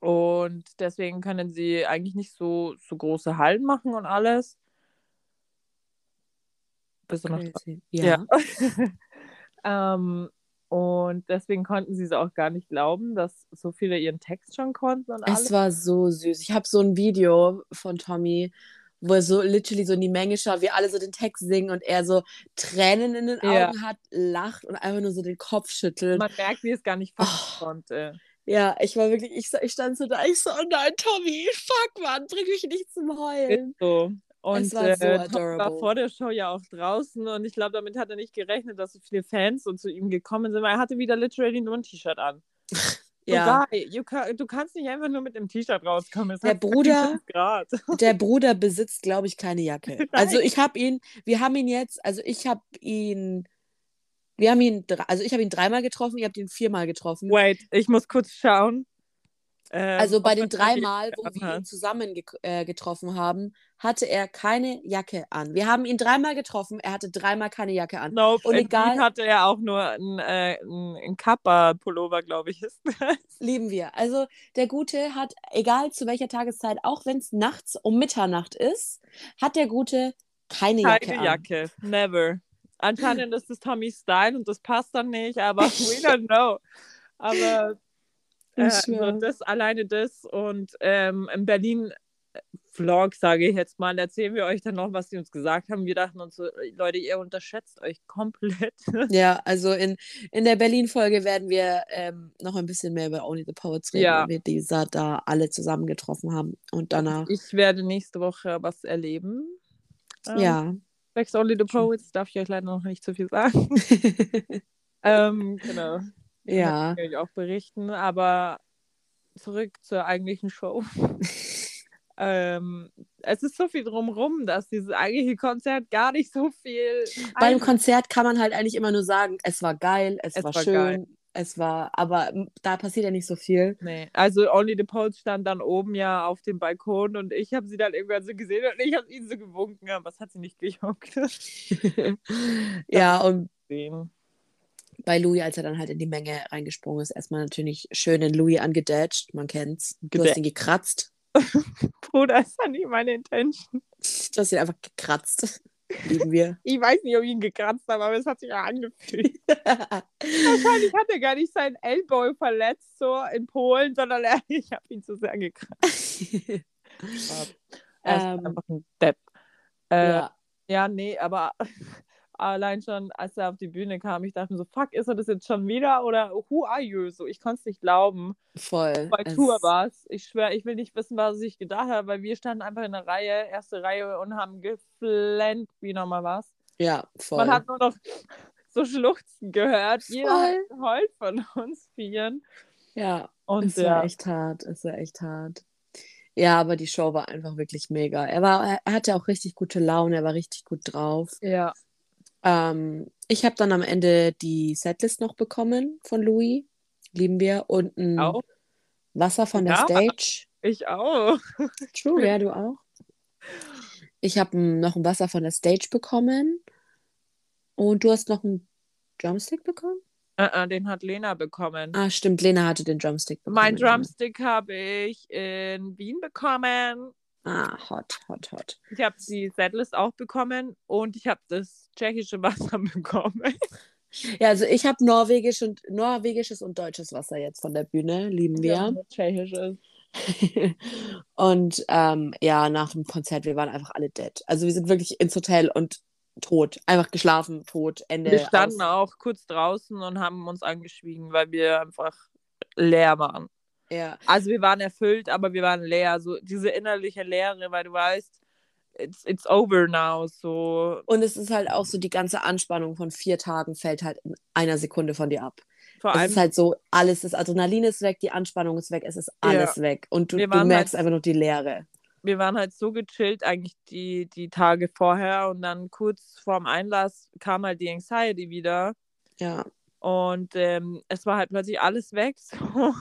und deswegen können sie eigentlich nicht so, so große Hallen machen und alles. Bist du noch Ja. ja. ähm, und deswegen konnten sie es auch gar nicht glauben, dass so viele ihren Text schon konnten und alles. Es war so süß. Ich habe so ein Video von Tommy, wo er so literally so in die Menge schaut, wie alle so den Text singen und er so Tränen in den Augen ja. hat, lacht und einfach nur so den Kopf schüttelt. Man merkt, wie es gar nicht fassen oh. konnte. Ja, ich war wirklich, ich, ich stand so da, ich so, oh nein, Tommy, fuck, Mann, bring mich nicht zum Heulen. Ist so. Und es war, so äh, war vor der Show ja auch draußen und ich glaube, damit hat er nicht gerechnet, dass so viele Fans so zu ihm gekommen sind, weil er hatte wieder literally nur ein T-Shirt an. ja. So, can, du kannst nicht einfach nur mit dem T-Shirt rauskommen. Es der Bruder, der Bruder besitzt, glaube ich, keine Jacke. Also ich habe ihn, wir haben ihn jetzt, also ich habe ihn wir haben ihn, also ich habe ihn dreimal getroffen, ihr habt ihn viermal getroffen. Wait, ich muss kurz schauen. Ähm, also bei den dreimal, wo wir ihn zusammen ge äh, getroffen haben, hatte er keine Jacke an. Wir haben ihn dreimal getroffen, er hatte dreimal keine Jacke an. Nope, und egal hatte er auch nur ein, äh, ein Kappa-Pullover, glaube ich, ist. Lieben wir. Also der Gute hat, egal zu welcher Tageszeit, auch wenn es nachts um Mitternacht ist, hat der Gute keine Jacke keine Jacke, never. Anscheinend ist das Tommy Style und das passt dann nicht, aber we don't know. Aber äh, also das alleine das und ähm, in Berlin Vlog, sage ich jetzt mal, erzählen wir euch dann noch, was sie uns gesagt haben. Wir dachten uns so, Leute, ihr unterschätzt euch komplett. Ja, also in, in der Berlin-Folge werden wir ähm, noch ein bisschen mehr über Only the Poets reden, ja. weil wir dieser da alle zusammen getroffen haben. Und danach. Ich werde nächste Woche was erleben. Ähm, ja. Next Only the Poets darf ich euch leider noch nicht zu viel sagen. ähm, genau. Ja. Kann ich auch berichten, aber zurück zur eigentlichen Show. ähm, es ist so viel drumrum, dass dieses eigentliche Konzert gar nicht so viel. Beim Konzert kann man halt eigentlich immer nur sagen, es war geil, es, es war, war, schön, geil. Es war, aber da passiert ja nicht so viel. Nee, also Only the Post stand dann oben ja auf dem Balkon und ich habe sie dann irgendwann so gesehen und ich habe ihnen so gewunken, aber es hat sie nicht gejuckt. ja, und bei Louis, als er dann halt in die Menge reingesprungen ist, erstmal natürlich schön in Louis angedatscht, man kennt's. Du Gedä hast ihn gekratzt. Bruder, ist ja nicht meine Intention. Du hast ihn einfach gekratzt. Lieben wir. Ich weiß nicht, ob ich ihn gekratzt habe, aber es hat sich ja angefühlt. Wahrscheinlich hat er gar nicht seinen Ellboy verletzt, so in Polen, sondern er, ich habe ihn zu sehr gekratzt. er ist ähm, einfach ein Depp. Äh, ja. ja, nee, aber allein schon, als er auf die Bühne kam, ich dachte mir so, fuck, ist er das jetzt schon wieder oder who are you? So, ich konnte es nicht glauben. Voll. Bei Tour war es. Ich schwöre, ich will nicht wissen, was ich gedacht habe, weil wir standen einfach in der Reihe, erste Reihe und haben geflennt, wie nochmal was. Ja, voll. Man hat nur noch so Schluchzen gehört. Jeder heult von uns vieren. Ja, und es ja. war echt hart. Es war echt hart. Ja, aber die Show war einfach wirklich mega. Er, war, er hatte auch richtig gute Laune, er war richtig gut drauf. Ja. Ähm, ich habe dann am Ende die Setlist noch bekommen von Louis. Lieben wir. Und ein auch? Wasser von der ja, Stage. Ich auch. True, ja, du auch. Ich habe noch ein Wasser von der Stage bekommen. Und du hast noch einen Drumstick bekommen? Uh, uh, den hat Lena bekommen. Ah, stimmt, Lena hatte den Drumstick bekommen. Mein Drumstick habe ich in Wien bekommen. Ah, hot, hot, hot. Ich habe die Setlist auch bekommen und ich habe das tschechische Wasser bekommen. Ja, also ich habe norwegisch und, norwegisches und deutsches Wasser jetzt von der Bühne, lieben wir. Ja, tschechisches. und ähm, ja, nach dem Konzert, wir waren einfach alle dead. Also wir sind wirklich ins Hotel und tot. Einfach geschlafen, tot, Ende. Wir standen aus. auch kurz draußen und haben uns angeschwiegen, weil wir einfach leer waren. Ja. Also wir waren erfüllt, aber wir waren leer. So diese innerliche Leere, weil du weißt, it's, it's over now. So. Und es ist halt auch so, die ganze Anspannung von vier Tagen fällt halt in einer Sekunde von dir ab. Vor allem, es ist halt so, alles, das Adrenalin ist weg, die Anspannung ist weg, es ist alles ja. weg. Und du, du merkst halt, einfach nur die Leere. Wir waren halt so gechillt eigentlich die, die Tage vorher und dann kurz vorm Einlass kam halt die Anxiety wieder. Ja. Und ähm, es war halt plötzlich alles weg. So.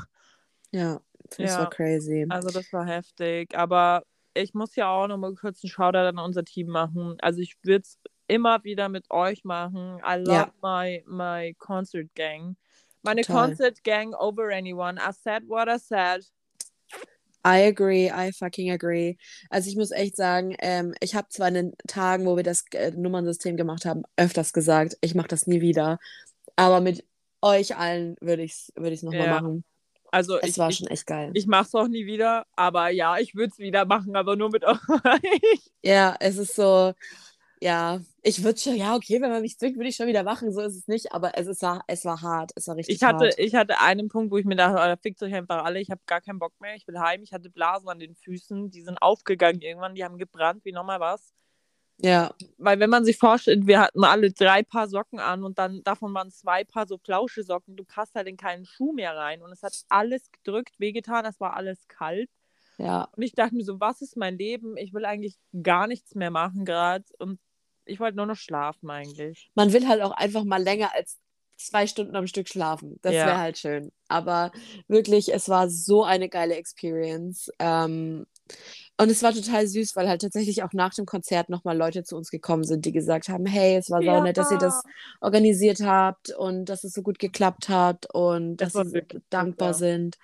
Ja, das ja. war crazy. Also das war heftig. Aber ich muss ja auch noch mal kurz einen Shoutout an unser Team machen. Also ich würde es immer wieder mit euch machen. I love ja. my, my concert gang. Meine Toll. concert gang over anyone. I said what I said. I agree, I fucking agree. Also ich muss echt sagen, ähm, ich habe zwar in den Tagen, wo wir das äh, Nummernsystem gemacht haben, öfters gesagt, ich mache das nie wieder. Aber mit euch allen würde ich es würd nochmal ja. machen. Also es ich, war ich, schon echt geil. Ich mache es auch nie wieder, aber ja, ich würde es wieder machen, aber nur mit euch. Ja, es ist so, ja, ich würde schon, ja, okay, wenn man mich zwingt, würde ich schon wieder machen, so ist es nicht, aber es, ist, es war hart, es war richtig ich hatte, hart. Ich hatte einen Punkt, wo ich mir dachte, oh, fickt euch einfach alle, ich habe gar keinen Bock mehr, ich will heim, ich hatte Blasen an den Füßen, die sind aufgegangen irgendwann, die haben gebrannt, wie nochmal was. Ja. Weil wenn man sich vorstellt, wir hatten alle drei Paar Socken an und dann davon waren zwei Paar so Flauschesocken, du passt halt in keinen Schuh mehr rein und es hat alles gedrückt, wehgetan, es war alles kalt. Ja. Und ich dachte mir so, was ist mein Leben? Ich will eigentlich gar nichts mehr machen gerade und ich wollte nur noch schlafen eigentlich. Man will halt auch einfach mal länger als zwei Stunden am Stück schlafen. Das ja. wäre halt schön. Aber wirklich, es war so eine geile Experience. Ähm, und es war total süß, weil halt tatsächlich auch nach dem Konzert nochmal Leute zu uns gekommen sind, die gesagt haben, hey, es war so ja. nett, dass ihr das organisiert habt und dass es so gut geklappt hat und das dass sie dankbar ja. sind.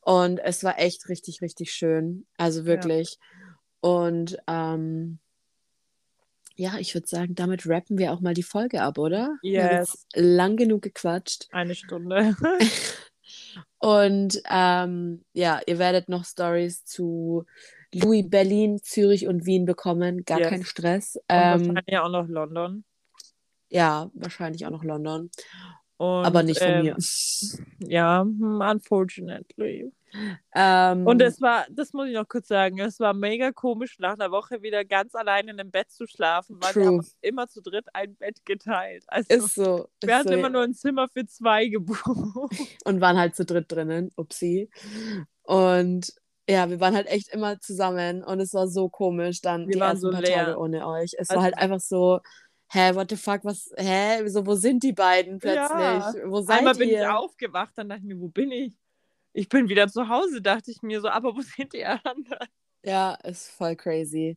Und es war echt richtig, richtig schön. Also wirklich. Ja. Und ähm, ja, ich würde sagen, damit rappen wir auch mal die Folge ab, oder? Yes. Lang genug gequatscht. Eine Stunde. und ähm, ja, ihr werdet noch Stories zu Louis, Berlin, Zürich und Wien bekommen. Gar yes. kein Stress. Und ähm, wahrscheinlich auch noch London. Ja, wahrscheinlich auch noch London. Und, Aber nicht von ähm, mir. Ja, unfortunately. Ähm, und es war, das muss ich noch kurz sagen, es war mega komisch, nach einer Woche wieder ganz allein in einem Bett zu schlafen, weil true. wir haben immer zu dritt ein Bett geteilt. Also, ist so. Wir ist hatten so. immer nur ein Zimmer für zwei gebucht. Und waren halt zu dritt drinnen, upsie. Und ja, wir waren halt echt immer zusammen und es war so komisch dann wir die ersten so paar leer. Tage ohne euch. Es also, war halt einfach so, hä, what the fuck, was, hä, so, wo sind die beiden plötzlich? Ja. Wo seid Einmal ihr? bin ich aufgewacht, dann dachte ich mir, wo bin ich? Ich bin wieder zu Hause, dachte ich mir so, aber wo sind die anderen? Ja, ist voll crazy.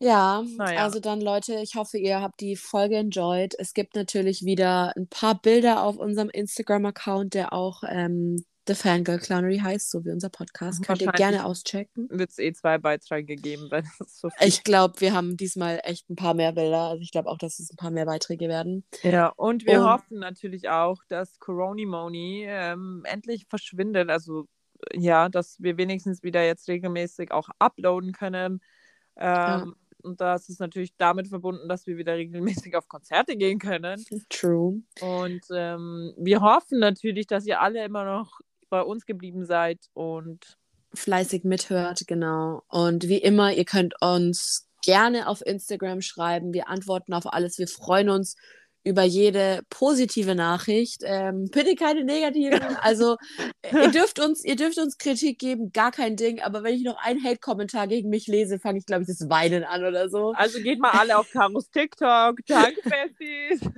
Ja, naja. also dann Leute, ich hoffe, ihr habt die Folge enjoyed. Es gibt natürlich wieder ein paar Bilder auf unserem Instagram-Account, der auch ähm, The Fangirl Clownery heißt, so wie unser Podcast. Könnt ihr gerne auschecken. Wird es eh zwei Beiträge geben, weil so Ich glaube, wir haben diesmal echt ein paar mehr Bilder. Also ich glaube auch, dass es ein paar mehr Beiträge werden. Ja, und wir und, hoffen natürlich auch, dass Coronimoni ähm, endlich verschwindet. Also ja, dass wir wenigstens wieder jetzt regelmäßig auch uploaden können. Ähm, ja. Und das ist natürlich damit verbunden, dass wir wieder regelmäßig auf Konzerte gehen können. True. Und ähm, wir hoffen natürlich, dass ihr alle immer noch bei uns geblieben seid und fleißig mithört, genau. Und wie immer, ihr könnt uns gerne auf Instagram schreiben. Wir antworten auf alles. Wir freuen uns über jede positive Nachricht. Ähm, bitte keine negativen. Also ihr dürft uns, ihr dürft uns Kritik geben, gar kein Ding. Aber wenn ich noch einen Hate-Kommentar gegen mich lese, fange ich, glaube ich, das Weinen an oder so. Also geht mal alle auf Karos TikTok. Danke, Besties.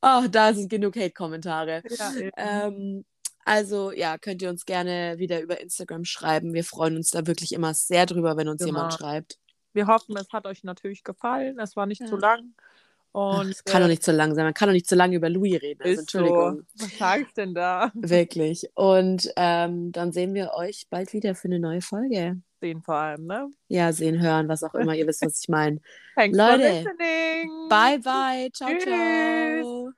Oh, da sind genug Hate-Kommentare. Ja, ähm, also ja, könnt ihr uns gerne wieder über Instagram schreiben. Wir freuen uns da wirklich immer sehr drüber, wenn uns genau. jemand schreibt. Wir hoffen, es hat euch natürlich gefallen. Es war nicht ja. zu lang. Und, es kann äh, doch nicht zu lang sein. Man kann doch nicht zu lange über Louis reden. Also, Entschuldigung. So. Was sagst denn da? Wirklich. Und ähm, dann sehen wir euch bald wieder für eine neue Folge. Sehen vor allem, ne? Ja, sehen, hören, was auch immer. Ihr wisst, was ich meine. Leute, bye bye. Ciao, Tschüss. ciao.